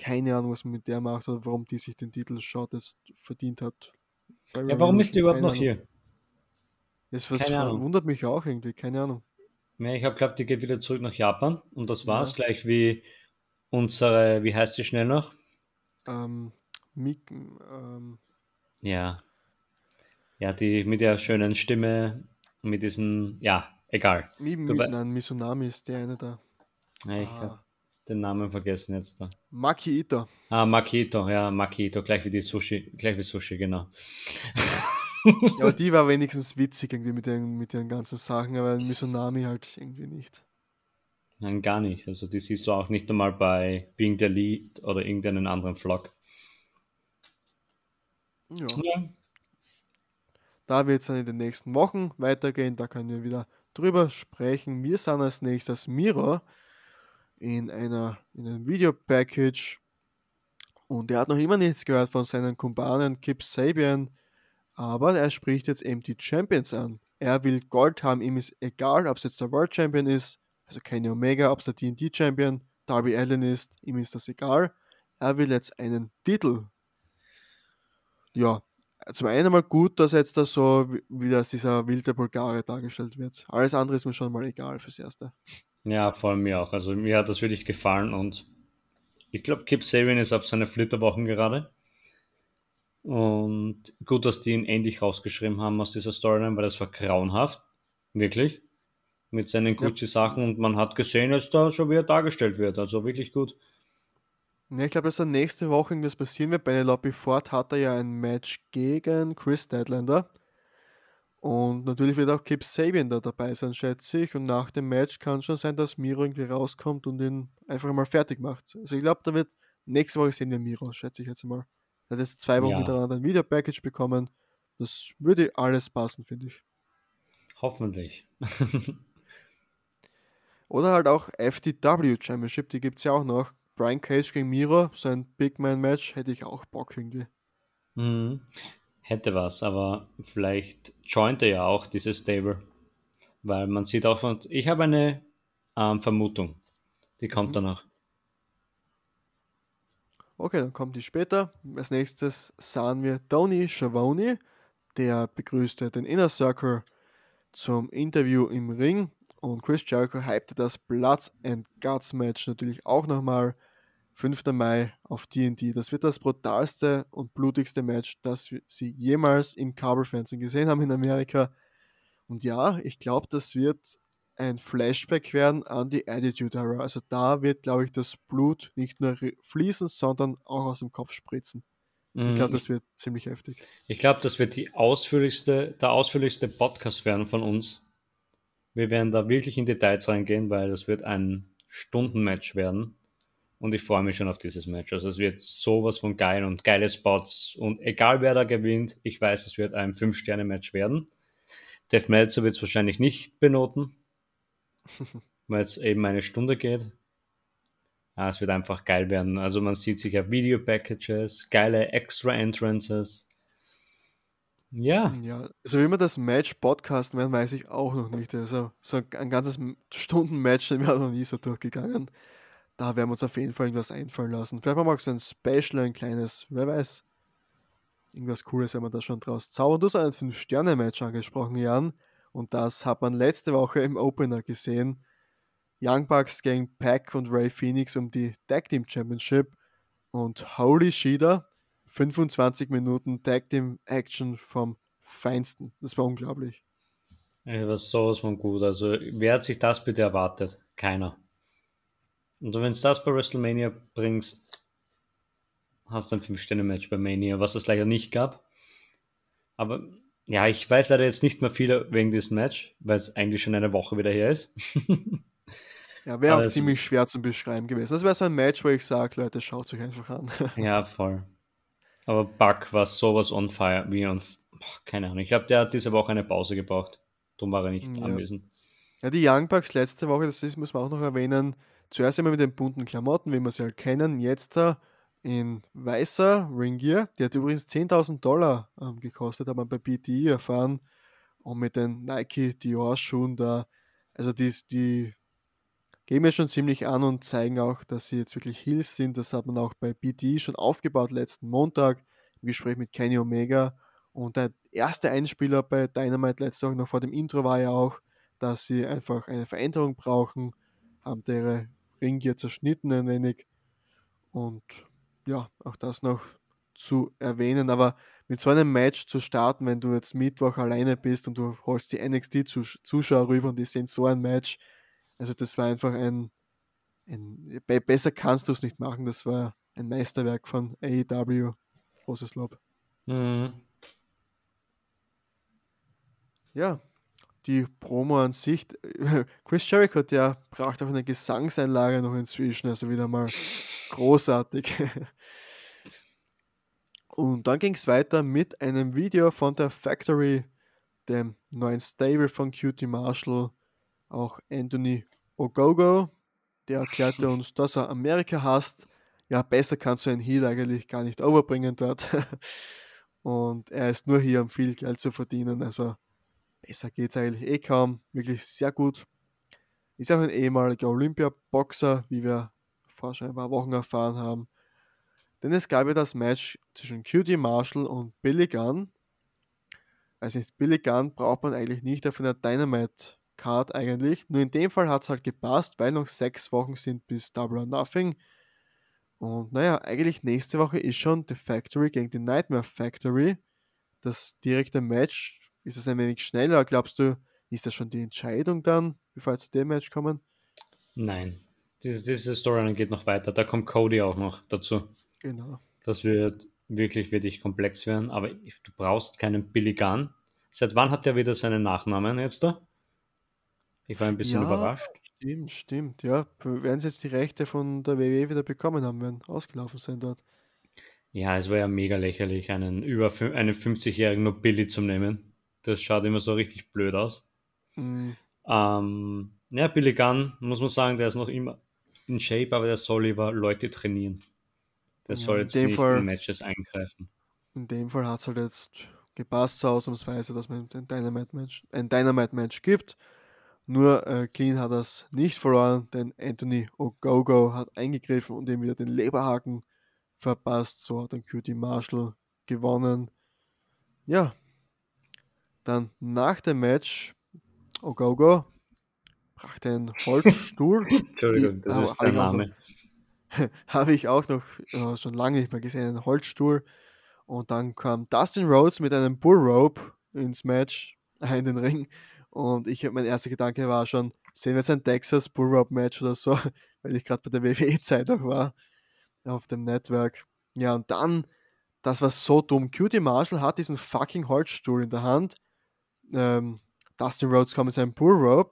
Keine Ahnung, was man mit der macht oder warum die sich den Titel Shot jetzt verdient hat. Bei Ja, warum ist die überhaupt noch Ahnung. hier? Das was wundert mich auch irgendwie. Keine Ahnung. Ja, ich habe glaubt, die geht wieder zurück nach Japan und das war's. Ja. Gleich wie unsere, wie heißt sie schnell noch? Ähm, Mik, ähm, Ja. Ja, die mit der schönen Stimme, mit diesen, ja, egal. Mi, Mi, nein, Misunami ist der eine da. Ja, ich Ah. Den Namen vergessen jetzt da. Maki Ito. Ah, Makito, ja, Makito, gleich wie die Sushi, gleich wie Sushi, genau. Ja, aber die war wenigstens witzig irgendwie mit den, mit den ganzen Sachen, aber Misunami halt irgendwie nicht. Nein, gar nicht. Also die siehst du auch nicht einmal bei Being the Lead oder irgendeinen anderen Vlog. Ja. Ja. Da wird es dann in den nächsten Wochen weitergehen, da können wir wieder drüber sprechen. Wir sind als nächstes Miro in, einer, in einem Videopackage und er hat noch immer nichts gehört von seinen Kumpanen Kip Sabian, aber er spricht jetzt eben die Champions an. Er will Gold haben, ihm ist egal, ob es jetzt der World Champion ist, also keine Omega, ob es der TNT Champion, Darby Allen ist, ihm ist das egal. Er will jetzt einen Titel. Ja, zum einen mal gut, dass jetzt da so wie- wie das dieser wilde Bulgare dargestellt wird. Alles andere ist mir schon mal egal fürs Erste. Ja, vor allem mir auch. Also mir hat das wirklich gefallen und ich glaube, Kip Sabian ist auf seine Flitterwochen gerade. Und gut, dass die ihn endlich rausgeschrieben haben aus dieser Storyline, weil das war grauenhaft. Wirklich. Mit seinen Gucci-Sachen und man hat gesehen, dass da schon wieder dargestellt wird. Also wirklich gut. Ja, ich glaube, dass dann nächste Woche irgendwas passieren wird. Bei Lobby Ford hat er ja ein Match gegen Chris Deadlander. Und natürlich wird auch Kip Sabian da dabei sein, schätze ich. Und nach dem Match kann schon sein, dass Miro irgendwie rauskommt und ihn einfach mal fertig macht. Also ich glaube, da wird nächste Woche sehen wir Miro, schätze ich jetzt mal. Er hat jetzt zwei Wochen Ja. miteinander ein Videopackage bekommen. Das würde alles passen, finde ich. Hoffentlich. Oder halt auch FTW Championship, die gibt es ja auch noch. Brian Cage gegen Miro, so ein Big Man Match, hätte ich auch Bock irgendwie. Mhm. Hätte was, aber vielleicht joint er ja auch dieses Stable. Weil man sieht auch von. Ich habe eine ähm, Vermutung. Die kommt Mhm. danach. Okay, dann kommt die später. Als nächstes sahen wir Tony Schiavone, der begrüßte den Inner Circle zum Interview im Ring und Chris Jericho hypte das Bloods and Guts Match natürlich auch nochmal. 5. Mai auf TNT. Das wird das brutalste und blutigste Match, das sie jemals im Kabelfernsehen gesehen haben in Amerika. Und ja, ich glaube, das wird ein Flashback werden an die Attitude Era. Also da wird, glaube ich, das Blut nicht nur fließen, sondern auch aus dem Kopf spritzen. Ich glaube, mhm. das wird ziemlich heftig. Ich glaube, das wird die ausführlichste, der ausführlichste Podcast werden von uns. Wir werden da wirklich in Details reingehen, weil das wird ein Stundenmatch werden. Und ich freue mich schon auf dieses Match. Also es wird sowas von geil und geile Spots. Und egal wer da gewinnt, ich weiß, es wird ein 5-Sterne-Match werden. Dave Meltzer wird es wahrscheinlich nicht benoten, weil es eben eine Stunde geht. Ja, es wird einfach geil werden. Also man sieht sich ja Video-Packages, geile Extra-Entrances. Ja. Ja, also wie wir das Match podcasten werden, weiß ich auch noch nicht. Also so ein ganzes Stunden-Match sind wir noch nie so durchgegangen. Da werden wir uns auf jeden Fall irgendwas einfallen lassen. Vielleicht machen wir auch so ein Special, ein kleines, wer weiß. Irgendwas Cooles, wenn man da schon draus zaubern. Du hast ein 5-Sterne-Match angesprochen, Jan. Und das hat man letzte Woche im Opener gesehen. Young Bucks gegen Pack und Ray Phoenix um die Tag Team Championship. Und holy Shida, 25 Minuten Tag Team Action vom Feinsten. Das war unglaublich. Das war sowas von gut. Also, wer hat sich das bitte erwartet? Keiner. Und wenn du das bei WrestleMania bringst, hast du ein 5-Sterne-Match bei Mania, was es leider nicht gab. Aber ja, ich weiß leider jetzt nicht mehr viel wegen diesem Match, weil es eigentlich schon eine Woche wieder her ist. Ja, wäre auch also, ziemlich schwer zu beschreiben gewesen. Das wäre so ein Match, wo ich sage, Leute, schaut es euch einfach an. ja, voll. Aber Buck war sowas on fire, wie on, keine Ahnung. Ich glaube, der hat diese Woche eine Pause gebraucht. Darum war er nicht ja. anwesend. Ja, die Young Bucks letzte Woche, das ist, muss man auch noch erwähnen, zuerst immer mit den bunten Klamotten, wie wir sie halt kennen, jetzt in weißer Ringgear. Die hat übrigens 10.000 Dollar ähm, gekostet, hat man bei BTI erfahren. Und mit den Nike Dior Schuhen da, also die, die gehen mir schon ziemlich an und zeigen auch, dass sie jetzt wirklich Heels sind. Das hat man auch bei BD schon aufgebaut letzten Montag im Gespräch mit Kenny Omega. Und der erste Einspieler bei Dynamite letzte Woche noch vor dem Intro war ja auch, dass sie einfach eine Veränderung brauchen, haben ihre Ringier zerschnitten ein wenig. Und ja, auch das noch zu erwähnen. Aber mit so einem Match zu starten, wenn du jetzt Mittwoch alleine bist und du holst die NXT-Zuschauer rüber und die sehen so ein Match, also das war einfach ein, ein besser kannst du es nicht machen. Das war ein Meisterwerk von AEW. Großes Lob. Mhm. Ja, die Promo an sich. Chris Jericho, der braucht auch eine Gesangseinlage noch inzwischen, also wieder mal großartig. Und dann ging es weiter mit einem Video von der Factory, dem neuen Stable von Cutie Marshall, auch Anthony Ogogo, der erklärte uns, dass er Amerika hasst. Ja, besser kannst du einen Heal eigentlich gar nicht overbringen dort. Und er ist nur hier, um viel Geld zu verdienen. Also besser geht es eigentlich eh kaum. Wirklich sehr gut. Ist auch ein ehemaliger Olympia-Boxer, wie wir vor schon ein paar Wochen erfahren haben. Denn es gab ja das Match zwischen QT Marshall und Billy Gunn. Also nicht, Billy Gunn braucht man eigentlich nicht auf einer Dynamite Card eigentlich. Nur in dem Fall hat es halt gepasst, weil noch sechs Wochen sind bis Double or Nothing. Und naja, eigentlich nächste Woche ist schon The Factory gegen die Nightmare Factory. Das direkte Match ist es ein wenig schneller. Glaubst du, ist das schon die Entscheidung dann, bevor wir zu dem Match kommen? Nein. Diese, diese Storyline geht noch weiter. Da kommt Cody auch noch dazu. Genau. Das wird wirklich, wirklich komplex werden. Aber du brauchst keinen Billy Gunn. Seit wann hat der wieder seinen Nachnamen jetzt da? Ich war ein bisschen ja, überrascht. Stimmt, stimmt. Ja, werden sie jetzt die Rechte von der WWE wieder bekommen haben, werden ausgelaufen sein dort. Ja, es war ja mega lächerlich, einen über einen 50-jährigen nur Billy zu nehmen. Das schaut immer so richtig blöd aus. Mhm. Ähm, ja, Billy Gunn, muss man sagen, der ist noch immer in Shape, aber der soll lieber Leute trainieren. Der ja, soll jetzt nicht Fall, in Matches eingreifen. In dem Fall hat es halt jetzt gepasst, so ausnahmsweise, dass man ein Dynamite-Match Dynamite gibt. Nur äh, Clean hat das nicht verloren, denn Anthony Ogogo hat eingegriffen und ihm wieder den Leberhaken verpasst. So hat dann QT Marshall gewonnen. Ja, dann nach dem Match Ogogo brachte einen Holzstuhl. Entschuldigung, das ist der Name. habe ich auch noch äh, schon lange nicht mehr gesehen, einen Holzstuhl. Und dann kam Dustin Rhodes mit einem Bull Rope ins Match, in den Ring. Und ich mein erster Gedanke war schon, sehen wir jetzt ein Texas Bull Rope Match oder so, weil ich gerade bei der WWE-Zeit noch war, auf dem Network. Ja, und dann, das war so dumm. Cutie Marshall hat diesen fucking Holzstuhl in der Hand. Ähm, Dustin Rhodes kommt mit seinem Bull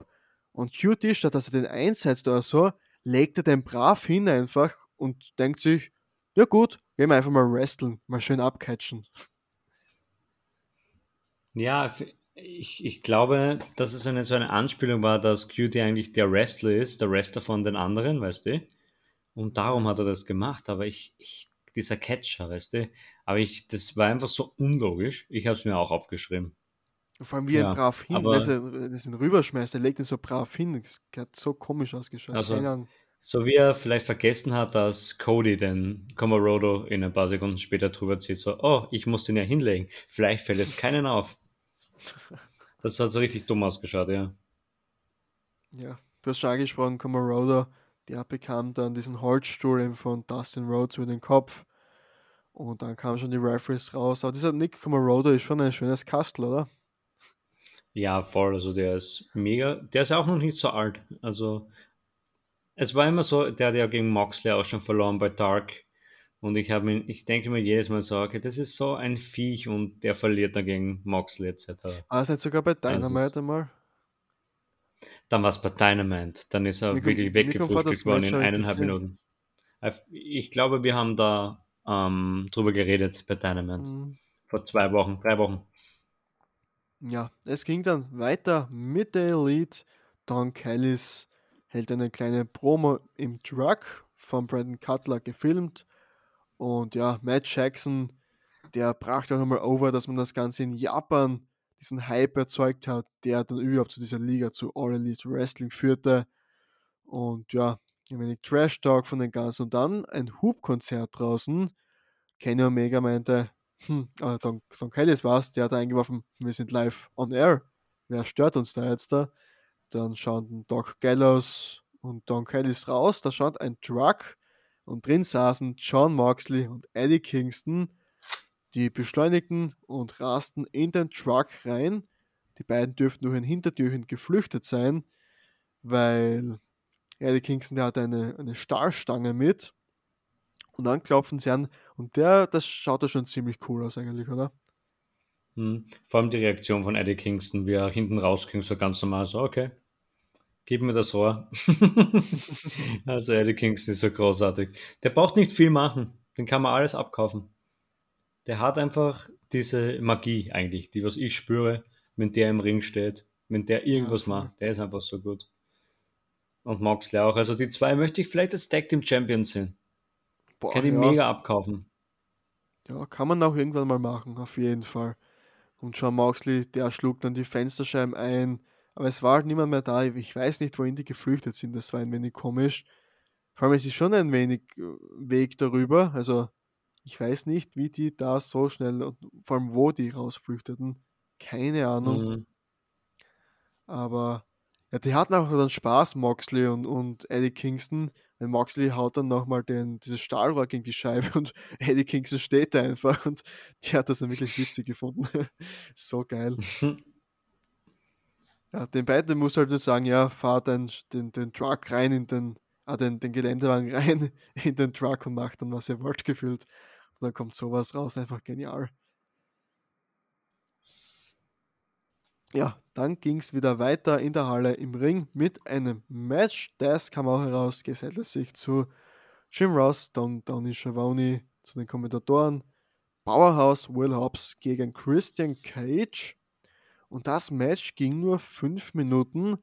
und Cutie, statt dass er den einsetzt oder so, legt er den brav hin einfach und denkt sich, ja gut, gehen wir einfach mal wresteln, mal schön abcatchen. Ja, ich, ich glaube, dass es eine so eine Anspielung war, dass Cutie eigentlich der Wrestler ist, der Wrestler von den anderen, weißt du? Und darum hat er das gemacht, aber ich, ich dieser Catcher, weißt du? Aber ich, das war einfach so unlogisch. Ich habe es mir auch aufgeschrieben. Vor allem wie ja, ein brav hin, dass er das rüberschmeißt, er legt ihn so brav hin. Das hat so komisch ausgeschaut. Also, so wie er vielleicht vergessen hat, dass Cody den Komorodo in ein paar Sekunden später drüber zieht, so, oh, ich muss den ja hinlegen. Vielleicht fällt es keinen auf. Das hat so richtig dumm ausgeschaut, ja. Ja, du hast schon angesprochen, Komorodo, der bekam dann diesen Holzstuhl von Dustin Rhodes über den Kopf. Und dann kamen schon die Referees raus. Aber dieser Nick Komorodo ist schon ein schönes Kastel, oder? Ja, voll. Also der ist mega. Der ist auch noch nicht so alt. Also es war immer so, der hat ja gegen Moxley auch schon verloren bei Dark. Und ich habe mir, ich denke mir jedes Mal so, okay, das ist so ein Viech und der verliert dann gegen Moxley etc. Ah, ist nicht sogar bei Dynamite also, einmal? Dann war es bei Dynamite. Dann ist er Nico, wirklich weggefrühstückt worden in eineinhalb Minuten. Ich glaube, wir haben da ähm, drüber geredet bei Dynamite. Mhm. Vor zwei Wochen, drei Wochen. Ja, es ging dann weiter mit der Elite. Don Callis hält eine kleine Promo im Truck von Brandon Cutler gefilmt. Und ja, Matt Jackson, der brachte auch nochmal over, dass man das Ganze in Japan, diesen Hype erzeugt hat, der dann überhaupt zu dieser Liga, zu All Elite Wrestling führte. Und ja, ein wenig Trash Talk von den Ganzen. Und dann ein Hub-Konzert draußen. Kenny Omega meinte, hm, äh, Don, Don Callis war es, der hat eingeworfen, wir sind live on air. Wer stört uns da jetzt da? Dann schauen Doc Gallows und Don Callis raus. Da schaut ein Truck und drin saßen John Moxley und Eddie Kingston. Die beschleunigten und rasten in den Truck rein. Die beiden dürften durch ein Hintertürchen geflüchtet sein, weil Eddie Kingston der hat eine, eine Stahlstange mit. Und dann klopfen sie an und der, das schaut ja schon ziemlich cool aus eigentlich, oder? Hm. Vor allem die Reaktion von Eddie Kingston, wie er hinten rausging, so ganz normal, so, okay, gib mir das Rohr. also Eddie Kingston ist so großartig. Der braucht nicht viel machen, den kann man alles abkaufen. Der hat einfach diese Magie eigentlich, die was ich spüre, wenn der im Ring steht, wenn der irgendwas ja, macht, der ist einfach so gut. Und Moxley auch. Also die zwei möchte ich vielleicht als Tag Team Champions sehen. Boah, kann ich ja. mega abkaufen. Ja, kann man auch irgendwann mal machen, auf jeden Fall. Und John Moxley, der schlug dann die Fensterscheiben ein, aber es war halt niemand mehr da. Ich weiß nicht, wohin die geflüchtet sind, das war ein wenig komisch. Vor allem, es ist schon ein wenig äh, Weg darüber, also ich weiß nicht, wie die da so schnell und vor allem, wo die rausflüchteten. Keine Ahnung. Mhm. Aber ja, die hatten auch dann Spaß, Moxley und, und Eddie Kingston. Weil Moxley haut dann nochmal dieses Stahlrohr gegen die Scheibe und Eddie Kingston steht da einfach und die hat das dann wirklich witzig gefunden. so geil. ja, den beiden muss halt nur sagen, ja, fahr den, den, den Truck rein in den, ah, den, den Geländewagen rein in den Truck und macht dann, was ihr wollt, gefühlt. Und dann kommt sowas raus, einfach genial. Ja, dann ging es wieder weiter in der Halle im Ring mit einem Match. Das kam auch heraus, gesellte sich zu Jim Ross, Don Donny Schiavone, zu den Kommentatoren. Powerhouse Will Hobbs gegen Christian Cage. Und das Match ging nur fünf Minuten.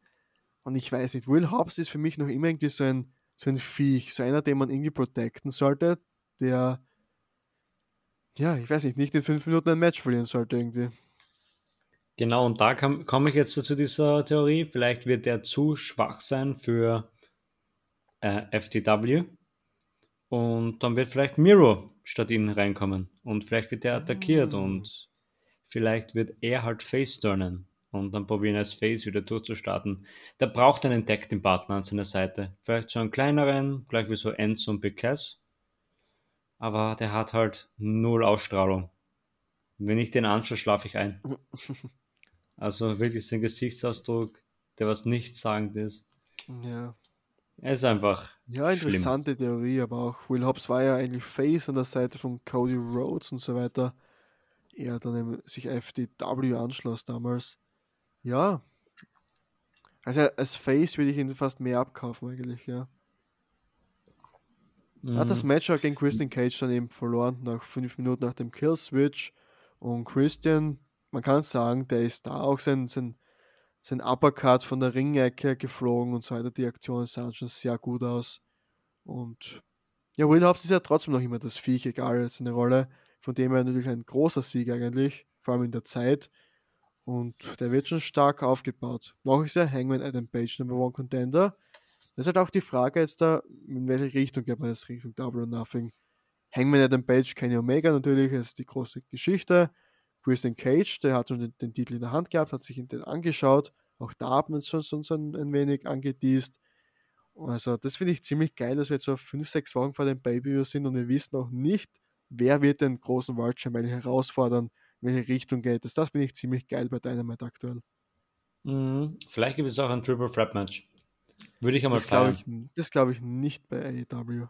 Und ich weiß nicht, Will Hobbs ist für mich noch immer irgendwie so ein, so ein Viech, so einer, den man irgendwie protecten sollte, der, ja, ich weiß nicht, nicht in fünf Minuten ein Match verlieren sollte irgendwie. Genau, und da komme ich jetzt zu dieser Theorie. Vielleicht wird er zu schwach sein für äh, FTW. Und dann wird vielleicht Miro statt ihn reinkommen. Und vielleicht wird er attackiert oh. und vielleicht wird er halt face turnen. und dann probieren als Face wieder durchzustarten. Der braucht einen Tag Team Partner an seiner Seite. Vielleicht so einen kleineren, gleich wie so Enzo und Piquez. Aber der hat halt null Ausstrahlung. Wenn ich den anschaue, schlafe ich ein. Also wirklich sein Gesichtsausdruck, der was nichtssagend ist. Ja. Er ist einfach. Ja, interessante schlimm. Theorie, aber auch Will Hobbs war ja eigentlich Face an der Seite von Cody Rhodes und so weiter. Er dann eben sich FDW anschloss damals. Ja. Also als Face würde ich ihn fast mehr abkaufen eigentlich, ja. Mhm. Hat das Match auch gegen Christian Cage dann eben verloren, nach fünf Minuten nach dem Kill-Switch. Und Christian, man kann sagen, der ist da auch sein, sein, sein Uppercut von der Ringecke geflogen und so weiter. Die Aktionen sahen schon sehr gut aus. Und ja, Will Hobbs ist ja trotzdem noch immer das Viech, egal seine Rolle. Von dem er natürlich ein großer Sieg eigentlich, vor allem in der Zeit. Und der wird schon stark aufgebaut. Noch ist er Hangman Adam Page Number One Contender. Das ist halt auch die Frage jetzt da, in welche Richtung geht man jetzt Richtung Double or Nothing. Hangman Adam Page, Kenny Omega natürlich, das ist die große Geschichte. Christian Cage, der hat schon den, den, Titel in der Hand gehabt, hat sich den angeschaut. Auch da hat man es schon, schon so ein, ein wenig angeteased. Also, das finde ich ziemlich geil, dass wir jetzt so fünf, sechs Wochen vor dem Baby sind und wir wissen auch nicht, wer wird den großen World Champion herausfordern, in welche Richtung geht es. Das finde ich ziemlich geil bei Dynamite aktuell. Mhm. Vielleicht gibt es auch ein Triple Threat Match. Würde ich einmal das glaube ich, das glaube ich nicht bei AEW.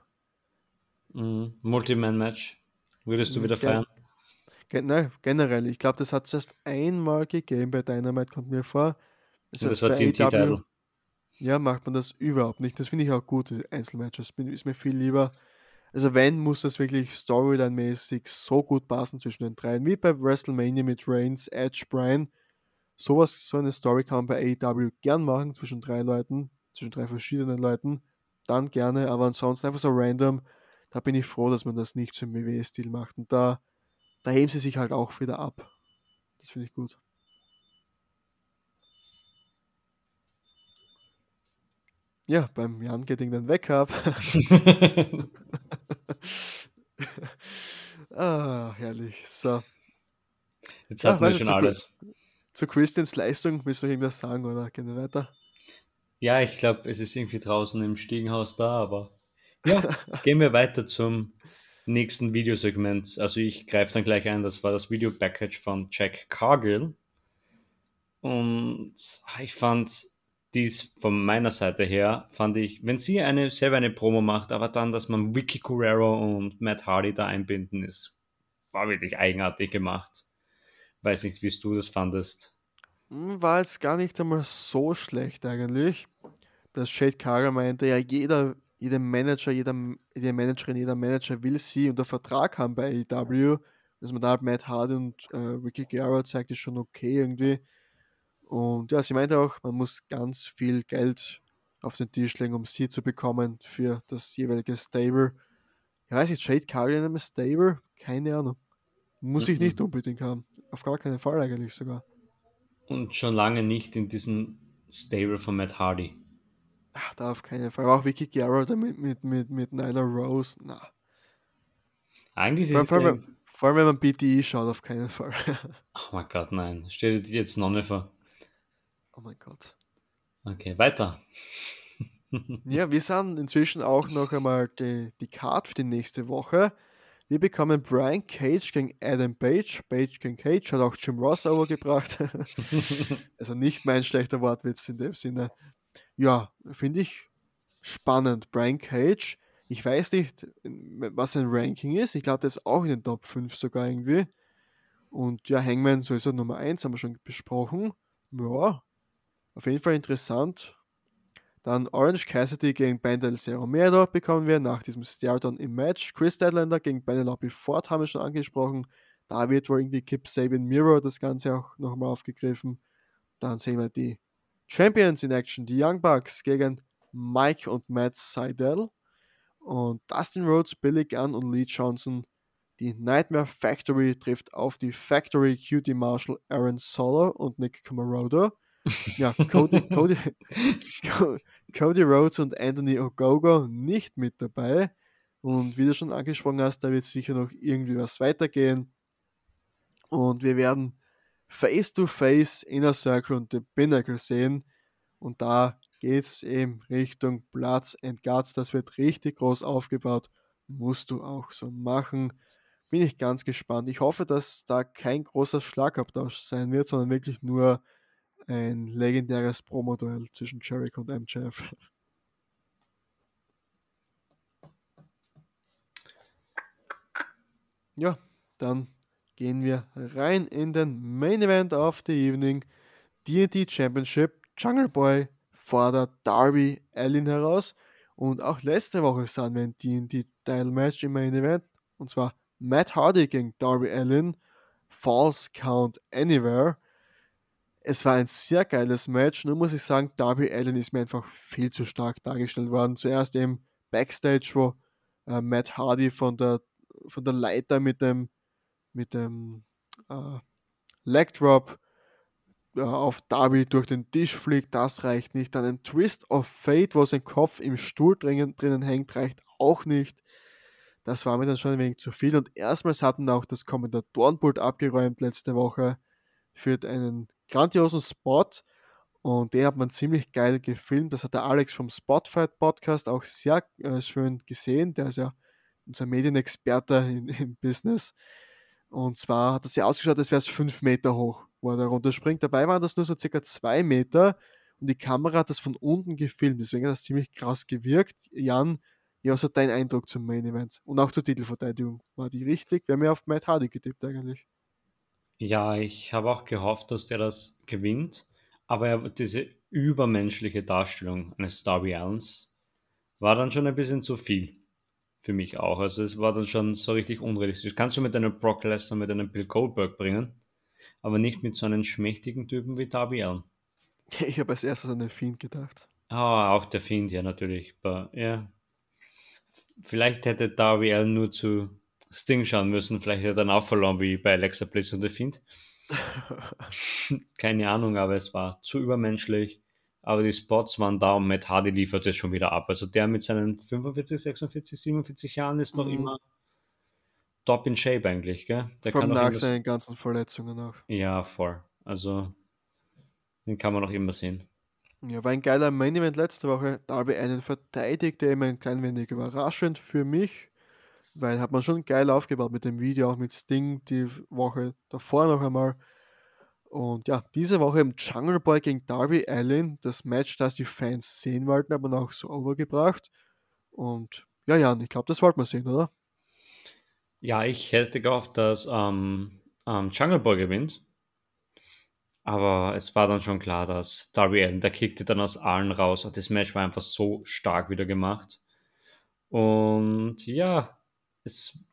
Mhm. Multi-Man-Match. Würdest du mhm, wieder feiern? Gen nein, generell. Ich glaube, das hat es erst einmal gegeben bei Dynamite, kommt mir vor. Also das war TNT-Title. Ja, macht man das überhaupt nicht. Das finde ich auch gut, Einzelmatches. Ist mir viel lieber. Also wenn, muss das wirklich storyline-mäßig so gut passen zwischen den dreien, wie bei WrestleMania mit Reigns, Edge, Bryan. Sowas, so eine Story kann man bei AEW gern machen zwischen drei Leuten zwischen drei verschiedenen Leuten, dann gerne, aber ansonsten einfach so random, da bin ich froh, dass man das nicht so im WWE-Stil macht. Und da, da heben sie sich halt auch wieder ab. Das finde ich gut. Ja, beim Jan geht dann weg ab. ah, herrlich. So. Jetzt hatten ja, wir schon alles. Zu Christians Leistung willst du irgendwas sagen oder gehen wir weiter? Ja, ich glaube, es ist irgendwie draußen im Stiegenhaus da, aber ja, gehen wir weiter zum nächsten Videosegment. Also ich greife dann gleich ein, das war das Video-Package von Jack Cargill. Und ich fand dies von meiner Seite her, fand ich, wenn sie eine, selber eine Promo macht, aber dann, dass man Vicky Guerrero und Matt Hardy da einbinden ist, war wirklich eigenartig gemacht. Weiß nicht, wie du das fandest. Hm, war jetzt gar nicht einmal so schlecht eigentlich. Dass Shade Carter meinte, ja, jeder, jeder Manager, jeder, jede Managerin, jeder Manager will sie unter Vertrag haben bei AEW. Dass man da halt Matt Hardy und äh, Ricky Guerrero zeigt, ist schon okay irgendwie. Und ja, sie meinte auch, man muss ganz viel Geld auf den Tisch legen, um sie zu bekommen für das jeweilige Stable. Ich weiß nicht, Shade Carter in einem Stable? Keine Ahnung. Muss ich nicht unbedingt haben. Auf gar keinen Fall eigentlich sogar. Und schon lange nicht in diesem Stable von Matt Hardy. Ach, da auf keinen Fall. Auch Vicky Guerrero mit, mit, mit, mit Nyla Rose. Na. Eigentlich ist vor, allem, vor allem, wenn man BTE schaut, auf keinen Fall. oh mein Gott, nein. Stell dir jetzt Nonne vor. Oh mein Gott. Okay, weiter. ja, wir sind inzwischen auch noch einmal die, die Card für die nächste Woche. Wir bekommen Brian Cage gegen Adam Page. Page gegen Cage hat auch Jim Ross overgebracht. also nicht mein schlechter Wortwitz in dem Sinne. Ja, finde ich spannend. Brian Cage, ich weiß nicht, was sein Ranking ist. Ich glaube, der ist auch in den Top 5 sogar irgendwie. Und ja, Hangman sowieso Nummer 1, haben wir schon besprochen. Ja, auf jeden Fall interessant. Dann Orange Cassidy gegen Bandel Romero bekommen wir nach diesem Stare-Down im Match. Chris Deadlander gegen Penelope Ford haben wir schon angesprochen. Da wird wohl irgendwie Kip Sabin Mirror das Ganze auch nochmal aufgegriffen. Dann sehen wir die Champions in Action, die Young Bucks gegen Mike und Matt Seidel. Und Dustin Rhodes, Billy Gunn und Lee Johnson. Die Nightmare Factory trifft auf die Factory Cutie Marshall Aaron Solo und Nick Camarodo. Ja, Cody, Cody, Cody Rhodes und Anthony Ogogo nicht mit dabei. Und wie du schon angesprochen hast, da wird sicher noch irgendwie was weitergehen. Und wir werden face to face Inner Circle und The Pinnacle sehen. Und da geht es eben Richtung Platz and Guts. Das wird richtig groß aufgebaut. Musst du auch so machen. Bin ich ganz gespannt. Ich hoffe, dass da kein großer Schlagabtausch sein wird, sondern wirklich nur ein legendäres Promoduell zwischen Jericho und MJF. Ja, dann gehen wir rein in den Main Event of the Evening. DD Championship. Jungle Boy fordert Darby Allin heraus. Und auch letzte Woche sahen wir ein DD Title Match im Main Event. Und zwar Matt Hardy gegen Darby Allin. False Count Anywhere. Es war ein sehr geiles Match. Nur muss ich sagen, Darby Allin ist mir einfach viel zu stark dargestellt worden. Zuerst eben Backstage, wo äh, Matt Hardy von der, von der Leiter mit dem, mit dem äh, Leg Drop äh, auf Darby durch den Tisch fliegt, das reicht nicht. Dann ein Twist of Fate, wo sein Kopf im Stuhl drinnen, drinnen hängt, reicht auch nicht. Das war mir dann schon ein wenig zu viel. Und erstmals hatten auch das Kommentatorenpult abgeräumt letzte Woche für einen grandiosen Spot. Und den hat man ziemlich geil gefilmt. Das hat der Alex vom Spotfight Podcast auch sehr äh, schön gesehen. Der ist ja unser Medienexperte im, im Business. Und zwar hat es ja ausgeschaut, als wäre es fünf Meter hoch, wo er da runterspringt. Dabei waren das nur so circa zwei Meter und die Kamera hat das von unten gefilmt. Deswegen hat das ziemlich krass gewirkt. Jan, ja, was hat dein Eindruck zum Main Event? Und auch zur Titelverteidigung. War die richtig? Wir haben ja auf Matt Hardy getippt eigentlich. Ja, ich habe auch gehofft, dass der das gewinnt. Aber er, diese übermenschliche Darstellung eines Darby Allens war dann schon ein bisschen zu viel. Für mich auch. Also es war dann schon so richtig unrealistisch. Kannst du mit einem Brock Lesnar, mit einem Bill Goldberg bringen, aber nicht mit so einem schmächtigen Typen wie Darby Allen. Ich habe als erstes an den Fiend gedacht. Ah, auch der Fiend, ja, natürlich. Aber, ja, vielleicht hätte Darby Allen nur zu Sting schauen müssen. Vielleicht hätte er dann auch verloren wie bei Alexa Bliss und The Fiend. Keine Ahnung, aber es war zu übermenschlich. Aber die Spots waren da und Matt Hardy liefert es schon wieder ab. Also der mit seinen 45, 46, 47 Jahren ist noch mhm. immer top in Shape eigentlich, gell? Der Vor kann nach seinen ganzen Verletzungen auch. Ja, voll. Also den kann man noch immer sehen. Ja, war ein geiler Main Event letzte Woche. Darby einen verteidigte immer ein klein wenig überraschend für mich, weil hat man schon geil aufgebaut mit dem Video, auch mit Sting die Woche davor noch einmal. Und ja, diese Woche im Jungle Boy gegen Darby Allin, das Match, das die Fans sehen wollten, aber auch so overgebracht. Und ja, Jan, ich glaube, das wollten wir sehen, oder? Ja, ich hätte gehofft, dass ähm, ähm, Jungle Boy gewinnt. Aber es war dann schon klar, dass Darby Allen, der kickte dann aus allen raus. Das Match war einfach so stark wieder gemacht. Und ja, es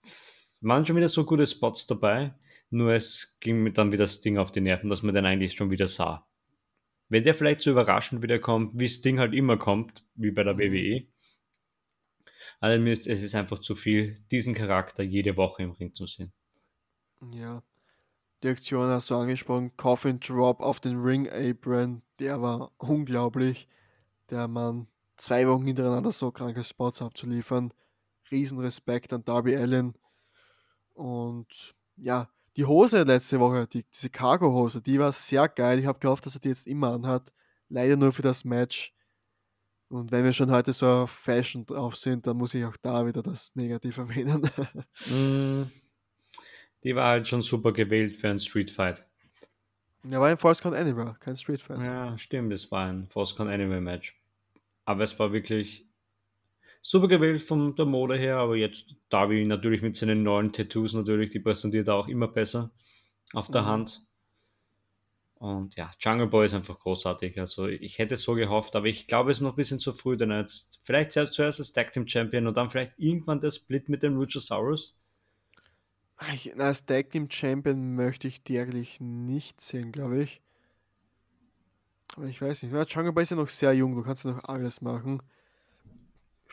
waren schon wieder so gute Spots dabei. Nur es ging mir dann wieder das Ding auf die Nerven, dass man den eigentlich schon wieder sah. Wenn der vielleicht so überraschend wieder kommt, wie das Ding halt immer kommt, wie bei der mhm. WWE. Also mir ist, es ist einfach zu viel, diesen Charakter jede Woche im Ring zu sehen. Ja, die Aktion hast du angesprochen, Coffin Drop auf den Ring Apron, der war unglaublich. Der Mann zwei Wochen hintereinander so kranke Spots abzuliefern. Riesenrespekt an Darby Allen. Und ja, die Hose letzte Woche, die, diese Cargo-Hose, die war sehr geil. Ich habe gehofft, dass er die jetzt immer anhat. Leider nur für das Match. Und wenn wir schon heute so auf Fashion drauf sind, dann muss ich auch da wieder das Negativ erwähnen. mm, die war halt schon super gewählt für ein Street Fight. Ja, war ein Force Count Anywhere, kein Street Fight. Ja, stimmt, es war ein Force Count Anywhere Match. Aber es war wirklich super gewählt von der Mode her, aber jetzt Darby natürlich mit seinen neuen Tattoos natürlich, die präsentiert er auch immer besser auf der mhm. Hand. Und ja, Jungle Boy ist einfach großartig. Also ich hätte so gehofft, aber ich glaube, es ist noch ein bisschen zu früh, denn jetzt vielleicht zuerst als Tag Team Champion und dann vielleicht irgendwann der Split mit dem Luchasaurus. Ich, als Tag Team Champion möchte ich die eigentlich nicht sehen, glaube ich. Aber ich weiß nicht. Jungle Boy ist ja noch sehr jung, du kannst ja noch alles machen.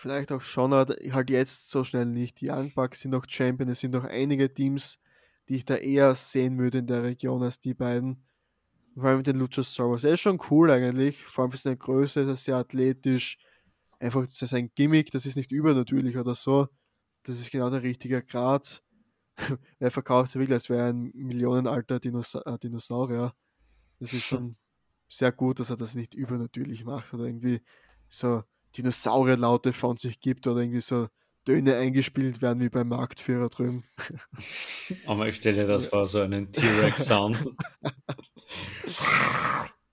Vielleicht auch schon, aber halt jetzt so schnell nicht. Die Young Bucks sind noch Champion, es sind noch einige Teams, die ich da eher sehen würde in der Region als die beiden. Vor allem mit den Luchasaurus. Er ist schon cool eigentlich, vor allem für seine Größe, ist er sehr athletisch. Einfach sein Gimmick, das ist nicht übernatürlich oder so. Das ist genau der richtige Grad. er verkauft sich wirklich, als wäre ein millionenalter Dinosa äh, Dinosaurier. Das ist schon sehr gut, dass er das nicht übernatürlich macht oder irgendwie so Dinosaurierlaute von sich gibt oder irgendwie so Töne eingespielt werden wie beim Marktführer drüben. Aber ich stelle das vor, so einen T-Rex-Sound.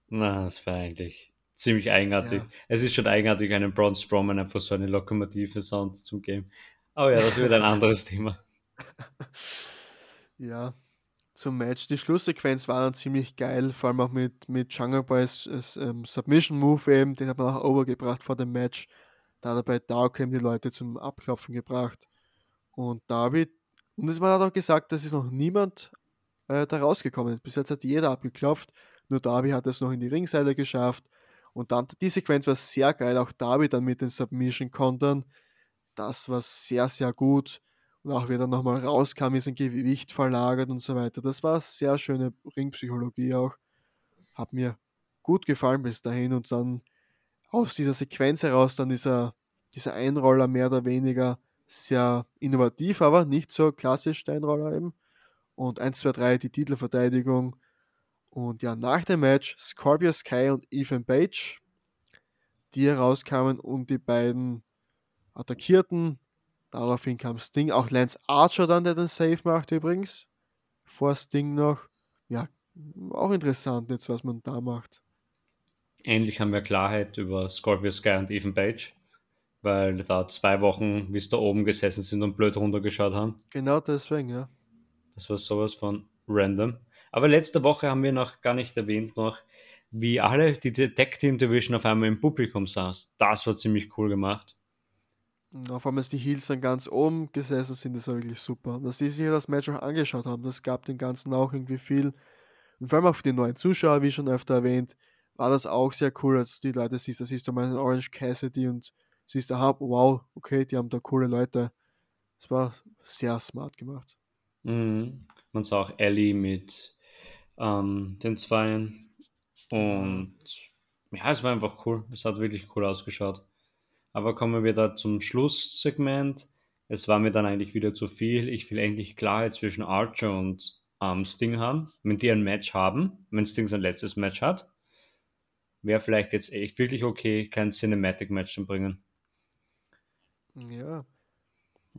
Na, das wäre eigentlich ziemlich eigenartig. Ja. Es ist schon eigenartig, einen Braun Strowman einfach so eine lokomotive Sound zu geben. Aber ja, das wird ein anderes Thema. Ja, zum Match. Die Schlusssequenz war dann ziemlich geil, vor allem auch mit, mit Jungle Boys ähm, Submission Move eben, den hat man auch overgebracht vor dem Match. Da hat er bei Darkham die Leute zum Abklopfen gebracht. Und David, und man hat auch gesagt, dass ist noch niemand äh, da rausgekommen. Bis jetzt hat jeder abgeklopft, nur Darby hat es noch in die Ringseile geschafft. Und dann, die Sequenz war sehr geil, auch Darby dann mit den Submission-Kontern. Das war sehr, sehr gut. Und auch wie er dann nochmal rauskam, ist ein Gewicht verlagert und so weiter. Das war sehr schöne Ringpsychologie auch. Hat mir gut gefallen bis dahin. Und dann aus dieser Sequenz heraus dann dieser, dieser Einroller mehr oder weniger sehr innovativ, aber nicht so klassisch der Einroller eben. Und 1, 2, 3 die Titelverteidigung. Und ja, nach dem Match Scorpio Sky und Ethan Page, die herauskamen und die beiden attackierten. Daraufhin kam Sting, auch Lance Archer dann, der den Save macht übrigens. Vor Sting noch. Ja, auch interessant jetzt, was man da macht endlich haben wir Klarheit über Scorpio Sky und Ethan Page, weil da zwei Wochen, wie es da oben gesessen sind und blöd runtergeschaut haben. Genau deswegen, ja. Das war sowas von random. Aber letzte Woche haben wir noch gar nicht erwähnt noch, wie alle die Tech Team Division auf einmal im Publikum saß. Das war ziemlich cool gemacht. Auf einmal, als die Heels dann ganz oben gesessen sind, das war wirklich super. Und dass die sich das Match auch angeschaut haben, das gab den Ganzen auch irgendwie viel. Und vor allem auch für die neuen Zuschauer, wie schon öfter erwähnt, war das auch sehr cool, als du die Leute siehst. Da siehst du mal einen Orange Cassidy und siehst, aha, wow, okay, die haben da coole Leute. Es war sehr smart gemacht. Mhm. Man sah auch Ellie mit ähm, den Zweien. Und ja, es war einfach cool. Es hat wirklich cool ausgeschaut. Aber kommen wir da zum Schlusssegment. Es war mir dann eigentlich wieder zu viel. Ich will endlich Klarheit zwischen Archer und ähm, Sting haben. Wenn die ein Match haben, wenn Sting sein letztes Match hat, wäre vielleicht jetzt echt wirklich okay, kein Cinematic Match zu bringen. Ja.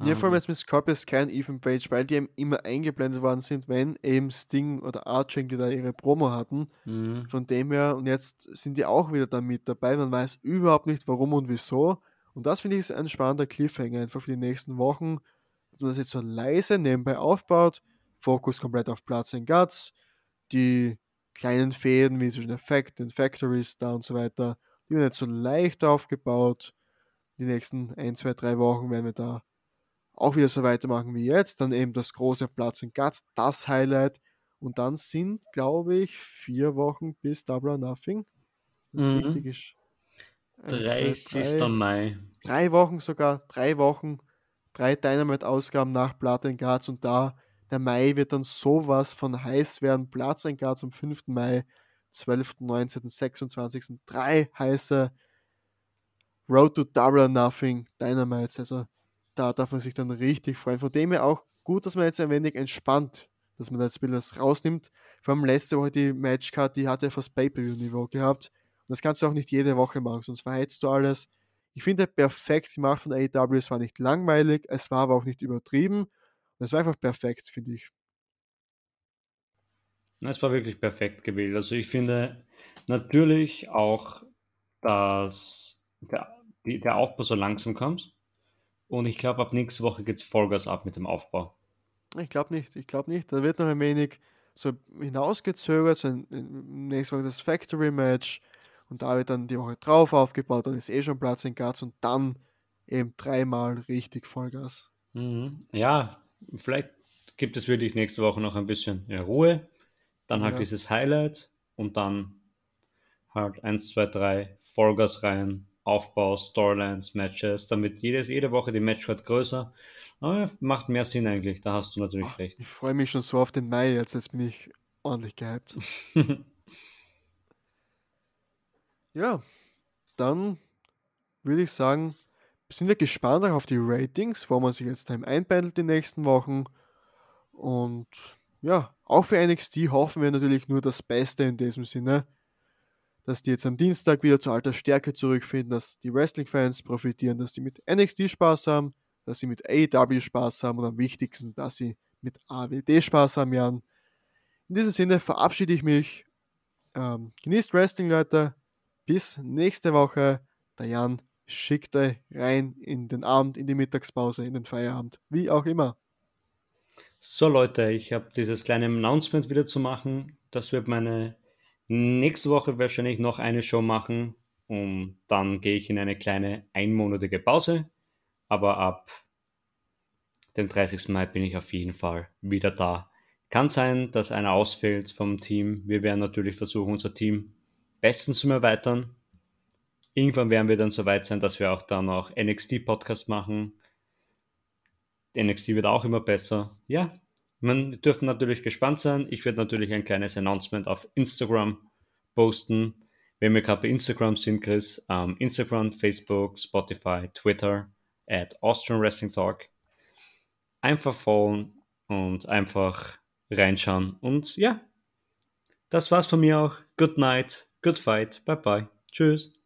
Ja, vor allem jetzt mit Scorpius kein Ethan Page, weil die eben immer eingeblendet worden sind, wenn eben Sting oder Arching da ihre Promo hatten. Mhm. Von dem her, und jetzt sind die auch wieder da mit dabei. Man weiß überhaupt nicht, warum und wieso. Und das finde ich ist ein spannender Cliffhanger, einfach für die nächsten Wochen, dass man das jetzt so leise nebenbei aufbaut. Fokus komplett auf Platz in Guts. Die kleinen Fäden wie zwischen Effect und Factories da und so weiter, die werden jetzt so leicht aufgebaut. Die nächsten ein, zwei, drei Wochen werden wir da auch wieder so weitermachen wie jetzt. Dann eben das große Platz in Guts, das Highlight. Und dann sind, glaube ich, vier Wochen bis Double or Nothing. Das mhm. richtig ist. 30. Drei, Mai. Drei Wochen sogar, drei Wochen, drei Dynamite-Ausgaben nach and Guts und da der Mai wird dann sowas von heiß werden. Platz ein Grad zum 5. Mai, 12., 19., 26. Drei heiße Road to Double or Nothing Dynamites. Also da darf man sich dann richtig freuen. Von dem her auch gut, dass man jetzt ein wenig entspannt, dass man das Bild rausnimmt. Vor allem letzte Woche die Matchcard, die hatte fast Pay-Per-View-Niveau gehabt. Und das kannst du auch nicht jede Woche machen, sonst verheizt du alles. Ich finde perfekt gemacht von AEW. Es war nicht langweilig, es war aber auch nicht übertrieben. Das war einfach perfekt, finde ich. Es war wirklich perfekt gewählt. Also ich finde natürlich auch, dass der, der Aufbau so langsam kommt. Und ich glaube, ab nächste Woche geht es Vollgas ab mit dem Aufbau. Ich glaube nicht. Ich glaube nicht. Da wird noch ein wenig so hinausgezögert. So nächste Woche das Factory-Match. Und da wird dann die Woche drauf aufgebaut. Dann ist eh schon Platz in Gatz. Und dann eben dreimal richtig Vollgas. Mhm. Ja, vielleicht gibt es wirklich nächste Woche noch ein bisschen Ruhe. Dann halt ja. dieses Highlight und dann halt 1, 2, 3 Vollgas rein, Aufbau, Storylines, Matches, damit jedes, jede Woche die Matchcard größer. Aber macht mehr Sinn eigentlich, da hast du natürlich Ach, recht. Ich freue mich schon so auf den Mai, jetzt, jetzt bin ich ordentlich gehypt. ja, dann würde ich sagen, sind wir gespannt auf die Ratings, wo man sich jetzt einpendelt die nächsten Wochen. Und ja, auch für NXT hoffen wir natürlich nur das Beste in diesem Sinne, dass die jetzt am Dienstag wieder zur alter Stärke zurückfinden, dass die Wrestling-Fans profitieren, dass sie mit NXT Spaß haben, dass sie mit AEW Spaß haben und am wichtigsten, dass sie mit AWD Spaß haben, Jan. In diesem Sinne verabschiede ich mich. Ähm, genießt Wrestling, Leute. Bis nächste Woche. Der Jan schickt euch rein in den Abend, in die Mittagspause, in den Feierabend, wie auch immer. So Leute, ich habe dieses kleine Announcement wieder zu machen. Das wird meine nächste Woche wahrscheinlich noch eine Show machen und dann gehe ich in eine kleine einmonatige Pause. Aber ab dem 30. Mai bin ich auf jeden Fall wieder da. Kann sein, dass einer ausfällt vom Team. Wir werden natürlich versuchen, unser Team bestens zu erweitern. Irgendwann werden wir dann so weit sein, dass wir auch dann noch NXT-Podcast machen. NXT wird auch immer besser. Ja, man dürfen natürlich gespannt sein. Ich werde natürlich ein kleines Announcement auf Instagram posten. Wenn wir gerade bei Instagram sind, Chris, ähm, Instagram, Facebook, Spotify, Twitter, at Austrian Wrestling Talk. Einfach folgen und einfach reinschauen. Und ja, das war's von mir auch. Good night, good fight, bye bye. Tschüss.